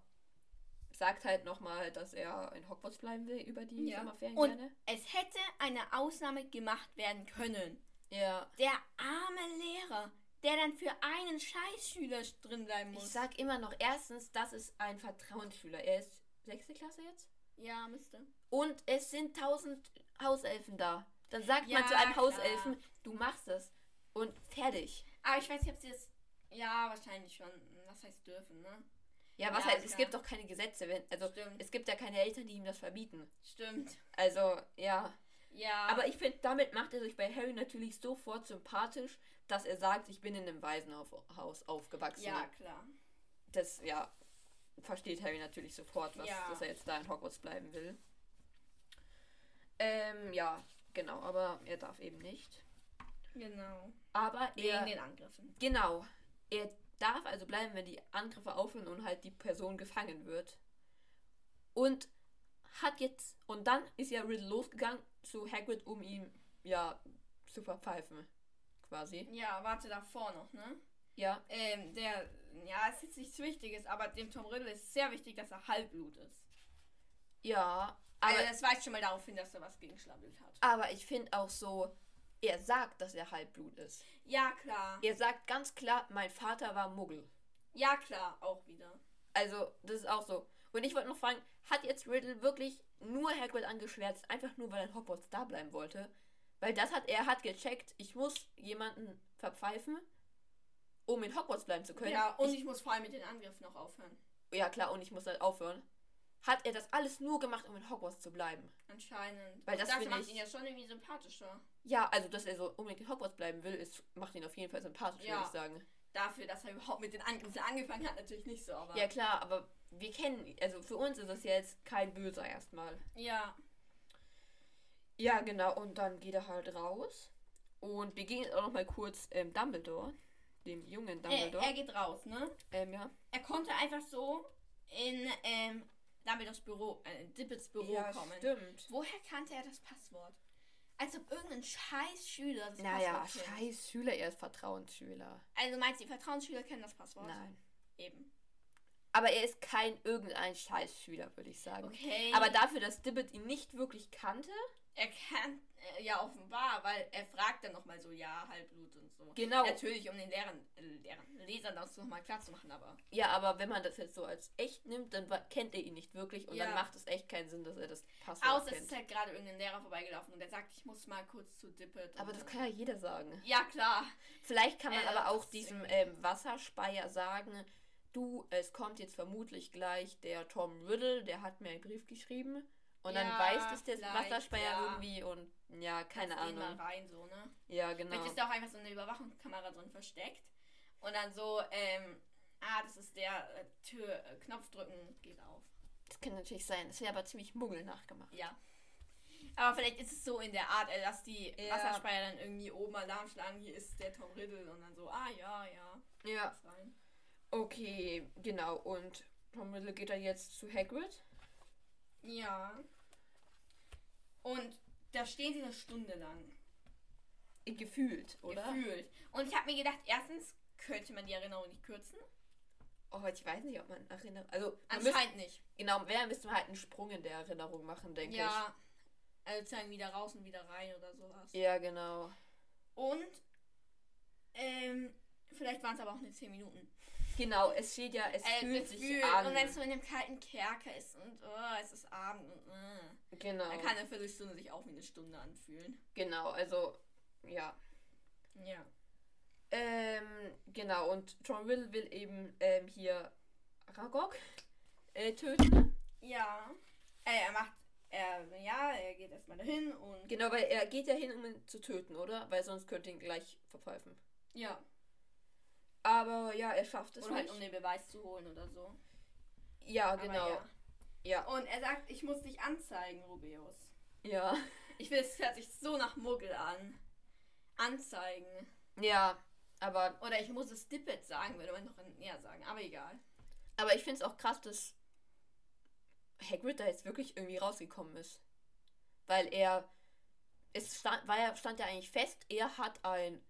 sagt halt nochmal, dass er in Hogwarts bleiben will über die Ja. Sommerferien Und- gerne. Es hätte eine Ausnahme gemacht werden können. Ja. Der arme Lehrer, der dann für einen Scheißschüler drin bleiben Ich muss. sag immer noch, erstens, das ist ein Vertrauensschüler. Er ist sechste Klasse jetzt. ja, müsste. Und es sind tausend Hauselfen da. Dann sagt Ja, man zu einem klar. Hauselfen, du machst es. Und fertig. Aber ich weiß nicht, ob sie das. Ja, wahrscheinlich schon. Was heißt dürfen, ne? Ja, was Ja, heißt, es klar. gibt doch keine Gesetze, wenn, also Stimmt. es gibt ja keine Eltern, die ihm das verbieten. Stimmt. Also, ja. Ja. Aber ich finde, damit macht er sich bei Harry natürlich sofort sympathisch, dass er sagt, ich bin in einem Waisenhaus aufgewachsen. Ja, klar. Das, ja, versteht Harry natürlich sofort, was, Ja. dass er jetzt da in Hogwarts bleiben will. Ähm, ja, genau, aber er darf eben nicht. Genau. Aber Wegen er, den Angriffen. genau, er darf also bleiben, wenn die Angriffe aufhören und halt die Person gefangen wird. Und hat jetzt, und dann ist ja Riddle losgegangen zu Hagrid, um ihn, ja, zu verpfeifen. Quasi. Ja, warte davor noch, ne? Ja, Ähm, der, ja, es ist jetzt nichts Wichtiges, aber dem Tom Riddle ist sehr wichtig, dass er Halbblut ist. ja, Aber also das weist schon mal darauf hin, dass er was gegen Schlabbelt hat. aber ich finde auch so, er sagt, dass er Halbblut ist. Ja, klar. Er sagt ganz klar, mein Vater war Muggel. Ja, klar, auch wieder. Also, das ist auch so. Und ich wollte noch fragen, hat jetzt Riddle wirklich nur Hagrid angeschwärzt, einfach nur weil er in Hogwarts da bleiben wollte? Weil das hat er hat gecheckt, ich muss jemanden verpfeifen, um in Hogwarts bleiben zu können. Ja, und ich, ich muss vor allem mit den Angriffen noch aufhören. ja klar, und ich muss halt aufhören. Hat er das alles nur gemacht, um in Hogwarts zu bleiben? Anscheinend. Weil das das macht ich- ihn ja schon irgendwie sympathischer. Ja, also dass er so unbedingt in Hogwarts bleiben will, ist, macht ihn auf jeden Fall sympathisch, Ja. würde ich sagen. Dafür, dass er überhaupt mit den Angriffen angefangen hat, natürlich nicht so, aber. Ja klar, aber wir kennen, also für uns ist es jetzt kein Böser erstmal. Ja. Ja, genau. Und dann geht er halt raus und begegnet auch noch mal kurz ähm, Dumbledore, dem jungen Er, Dumbledore. er geht raus, ne? ähm, ja. Er konnte einfach so in ähm, Dumbledores Büro, äh, Dippets Büro ja, kommen. stimmt. Woher kannte er das Passwort? Als ob irgendein scheiß Schüler das Naja, Passwort kennt. scheiß Schüler, er ist Vertrauensschüler. Also meinst du, die Vertrauensschüler kennen das Passwort? Nein. Eben. Aber er ist kein irgendein Scheißschüler, würde ich sagen. Okay. Aber dafür, dass Dibbet ihn nicht wirklich kannte, er kann äh, ja offenbar, weil er fragt dann nochmal so, ja, Halbblut und so. Genau. Natürlich, um den Lehrern, äh, Lehrern Lesern das nochmal klar zu machen, aber. ja, aber wenn man das jetzt so als echt nimmt, dann kennt er ihn nicht wirklich und Ja. dann macht es echt keinen Sinn, dass er das Passwort Außer es ist halt gerade irgendein Lehrer vorbeigelaufen und der sagt, ich muss mal kurz zu Dippet. aber das kann ja jeder sagen. Ja, klar. Vielleicht kann man Äh, aber auch diesem ähm, Wasserspeier sagen, du, es kommt jetzt vermutlich gleich der Tom Riddle, der hat mir einen Brief geschrieben. Und dann Ja, weiß das der Wasserspeier ja. irgendwie und ja, keine den Ahnung. mal rein, so, ne? Ja, genau. Vielleicht ist da auch einfach so eine Überwachungskamera drin versteckt. Und dann so, ähm, ah, das ist der äh, Tür, äh, Knopf drücken, geht auf. Das kann natürlich sein. Das wäre aber ziemlich Muggel nachgemacht. Ja. Aber vielleicht ist es so in der Art, äh, dass die Ja. Wasserspeier dann irgendwie oben Alarm schlagen, hier ist der Tom Riddle und dann so, ah ja, ja, Ja. Okay, genau. Und Tom Riddle geht dann jetzt zu Hagrid. Ja. Und da stehen sie eine Stunde lang. Gefühlt, oder? Gefühlt. Und ich habe mir gedacht, erstens könnte man die Erinnerung nicht kürzen. Oh, ich weiß nicht, ob man erinnert. Also, Anscheinend nicht. genau, wer müsste man halt einen Sprung in der Erinnerung machen, denke Ja. Also zeigen wieder raus und wieder rein oder sowas. ich. Ja, genau. Und ähm, vielleicht waren es aber auch nur 10 Minuten. Genau, es steht ja, es Äh, fühlt sich gefühlt. an. Und wenn es so in einem kalten Kerker ist und oh, es ist Abend und äh, genau. dann kann eine Viertelstunde sich auch wie eine Stunde anfühlen. Genau, also, ja. Ja. Ähm, genau, und Tom Riddle will eben ähm, hier Aragog äh, töten. Ja. Äh, er macht, er, ja, er geht erstmal dahin und. Genau, weil er geht ja hin, um ihn zu töten, oder? Weil sonst könnte ihn gleich verpfeifen. Ja. Aber ja, er schafft es Oder halt, nicht. um den Beweis zu holen oder so. ja, Aber genau. Ja. Ja. Und er sagt, ich muss dich anzeigen, Rubeus. Ja. Ich will, es hört sich so nach Muggel an. Anzeigen. Ja, aber, Oder ich muss es Dippet sagen, würde man noch näher sagen. Aber egal. aber ich finde es auch krass, dass Hagrid da jetzt wirklich irgendwie rausgekommen ist. Weil er, es stand, war ja, stand ja eigentlich fest, er hat ein,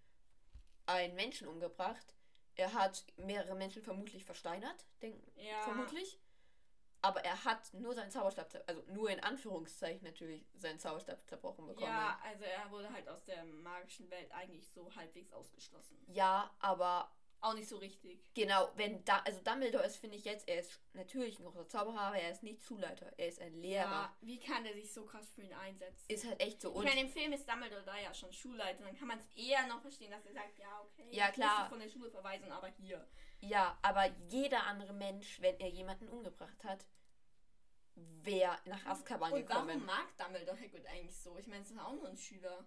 einen Menschen umgebracht. Er hat mehrere Menschen vermutlich versteinert, denk, Ja. vermutlich. Aber er hat nur seinen Zauberstab, also nur in Anführungszeichen natürlich seinen Zauberstab zerbrochen bekommen. Ja, also er wurde halt aus der magischen Welt eigentlich so halbwegs ausgeschlossen. ja aber Auch nicht so richtig. Genau, wenn da, also Dumbledore ist, finde ich jetzt, er ist natürlich ein großer Zauberer, aber er ist nicht Schulleiter, er ist ein Lehrer. Ja, wie kann der sich so krass für ihn einsetzen? Ist halt echt so. ich Und meine, im Film ist Dumbledore da ja schon Schulleiter. Dann kann man es eher noch verstehen, dass er sagt, ja, okay, Ja, ich klar. von der Schule verweisen, aber hier. ja, aber jeder andere Mensch, wenn er jemanden umgebracht hat, wäre nach Azkaban Und warum gekommen. mag Dumbledore Hagrid eigentlich so? Ich meine, es ist auch nur ein Schüler.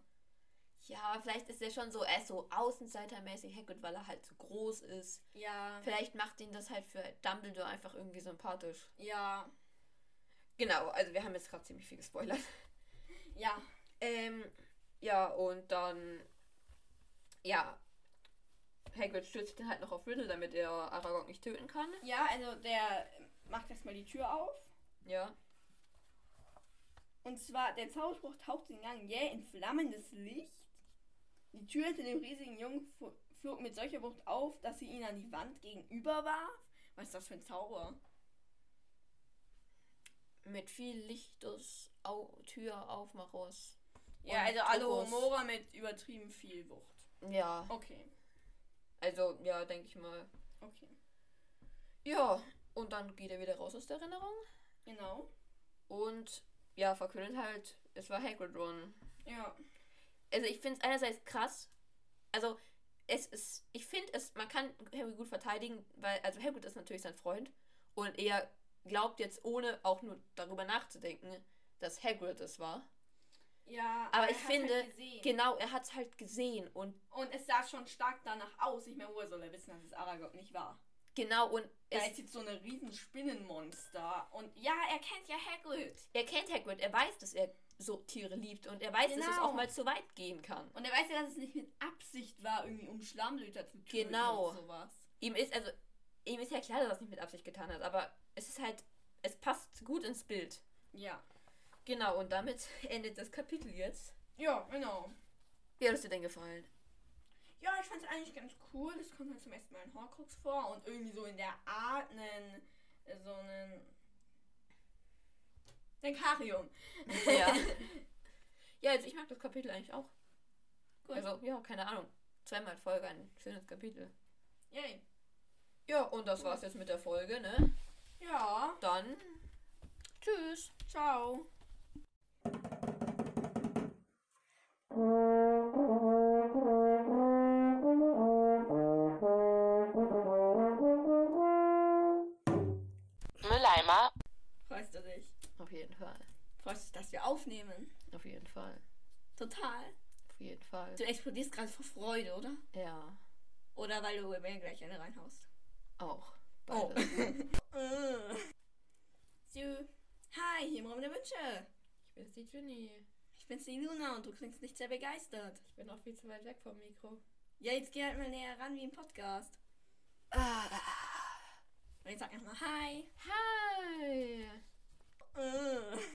Ja, vielleicht ist er schon so, er ist so außenseitermäßig Hagrid, weil er halt so groß ist. Ja, Vielleicht macht ihn das halt für Dumbledore einfach irgendwie sympathisch. ja, Genau, also wir haben jetzt gerade ziemlich viel gespoilert. ja. Ähm, ja, und dann ja, Hagrid stürzt halt noch auf Riddle, damit er Aragog nicht töten kann. Ja, also der macht erstmal die Tür auf. Ja. Und zwar, der Zauberspruch taucht den Gang jäh in flammendes Licht. Die Tür hinter dem riesigen Jungen flog mit solcher Wucht auf, dass sie ihn an die Wand gegenüber warf. Was ist das für ein Zauber? Mit viel Lichtus, Au Tür aufmachos. Ja, also. Alohomora mit übertrieben viel Wucht. Ja, Okay, also, ja, denke ich mal. okay. Ja, und dann geht er wieder raus aus der Erinnerung. Genau. Und ja, verkündet halt, es war Hagrid Ron. Ja. Also ich finde es einerseits krass. Also es ist, ich finde es, man kann Harry gut verteidigen, weil, also Hagrid ist natürlich sein Freund und er glaubt jetzt, ohne auch nur darüber nachzudenken, dass Hagrid es war. Ja, Aber er ich finde, halt. Genau, er hat es halt gesehen und Und es sah schon stark danach aus. Ich meine, woher soll er wissen, dass es Aragog nicht war? genau und Da es, ist jetzt so eine riesen Spinnenmonster. Und ja, er kennt ja Hagrid. er kennt Hagrid, er weiß, dass er so Tiere liebt und er weiß, dass es Genau. auch mal zu weit gehen kann. Und er weiß ja, dass es nicht mit Absicht war, irgendwie um Schlammblüter zu töten Genau. und sowas. Ihm ist, also, ihm ist ja klar, dass er es nicht mit Absicht getan hat, aber es ist halt, es passt gut ins Bild. Ja. Genau, und damit endet das Kapitel jetzt. Ja, genau. Wie hat es dir denn gefallen? Ja, ich fand es eigentlich ganz cool. Es kommt halt zum ersten Mal ein Horcrux vor und irgendwie so in der Art einen, so einen Denkarium. Ja. ja, also ich mag das Kapitel eigentlich auch. Gut. Also, ja, keine Ahnung. Zweimal Folge ein schönes Kapitel. Yay. Ja, und das war's jetzt mit der Folge, ne? Ja. Dann tschüss. Ciao. Auf jeden Fall. Freust du dich, dass wir aufnehmen? Auf jeden Fall. Total. Auf jeden Fall. Du explodierst gerade vor Freude, oder? Ja, Oder weil du mir gleich eine reinhaust. auch. Oh. Beides. Äh. so. Hi, hier im Raum der Wünsche. Ich bin die Ginny. Ich bin's die Luna und du klingst nicht sehr begeistert. Ich bin auch viel zu weit weg vom Mikro. Ja, jetzt geh halt mal näher ran wie im Podcast. Ah. Und jetzt sag einfach mal Hi. Hi. Äh.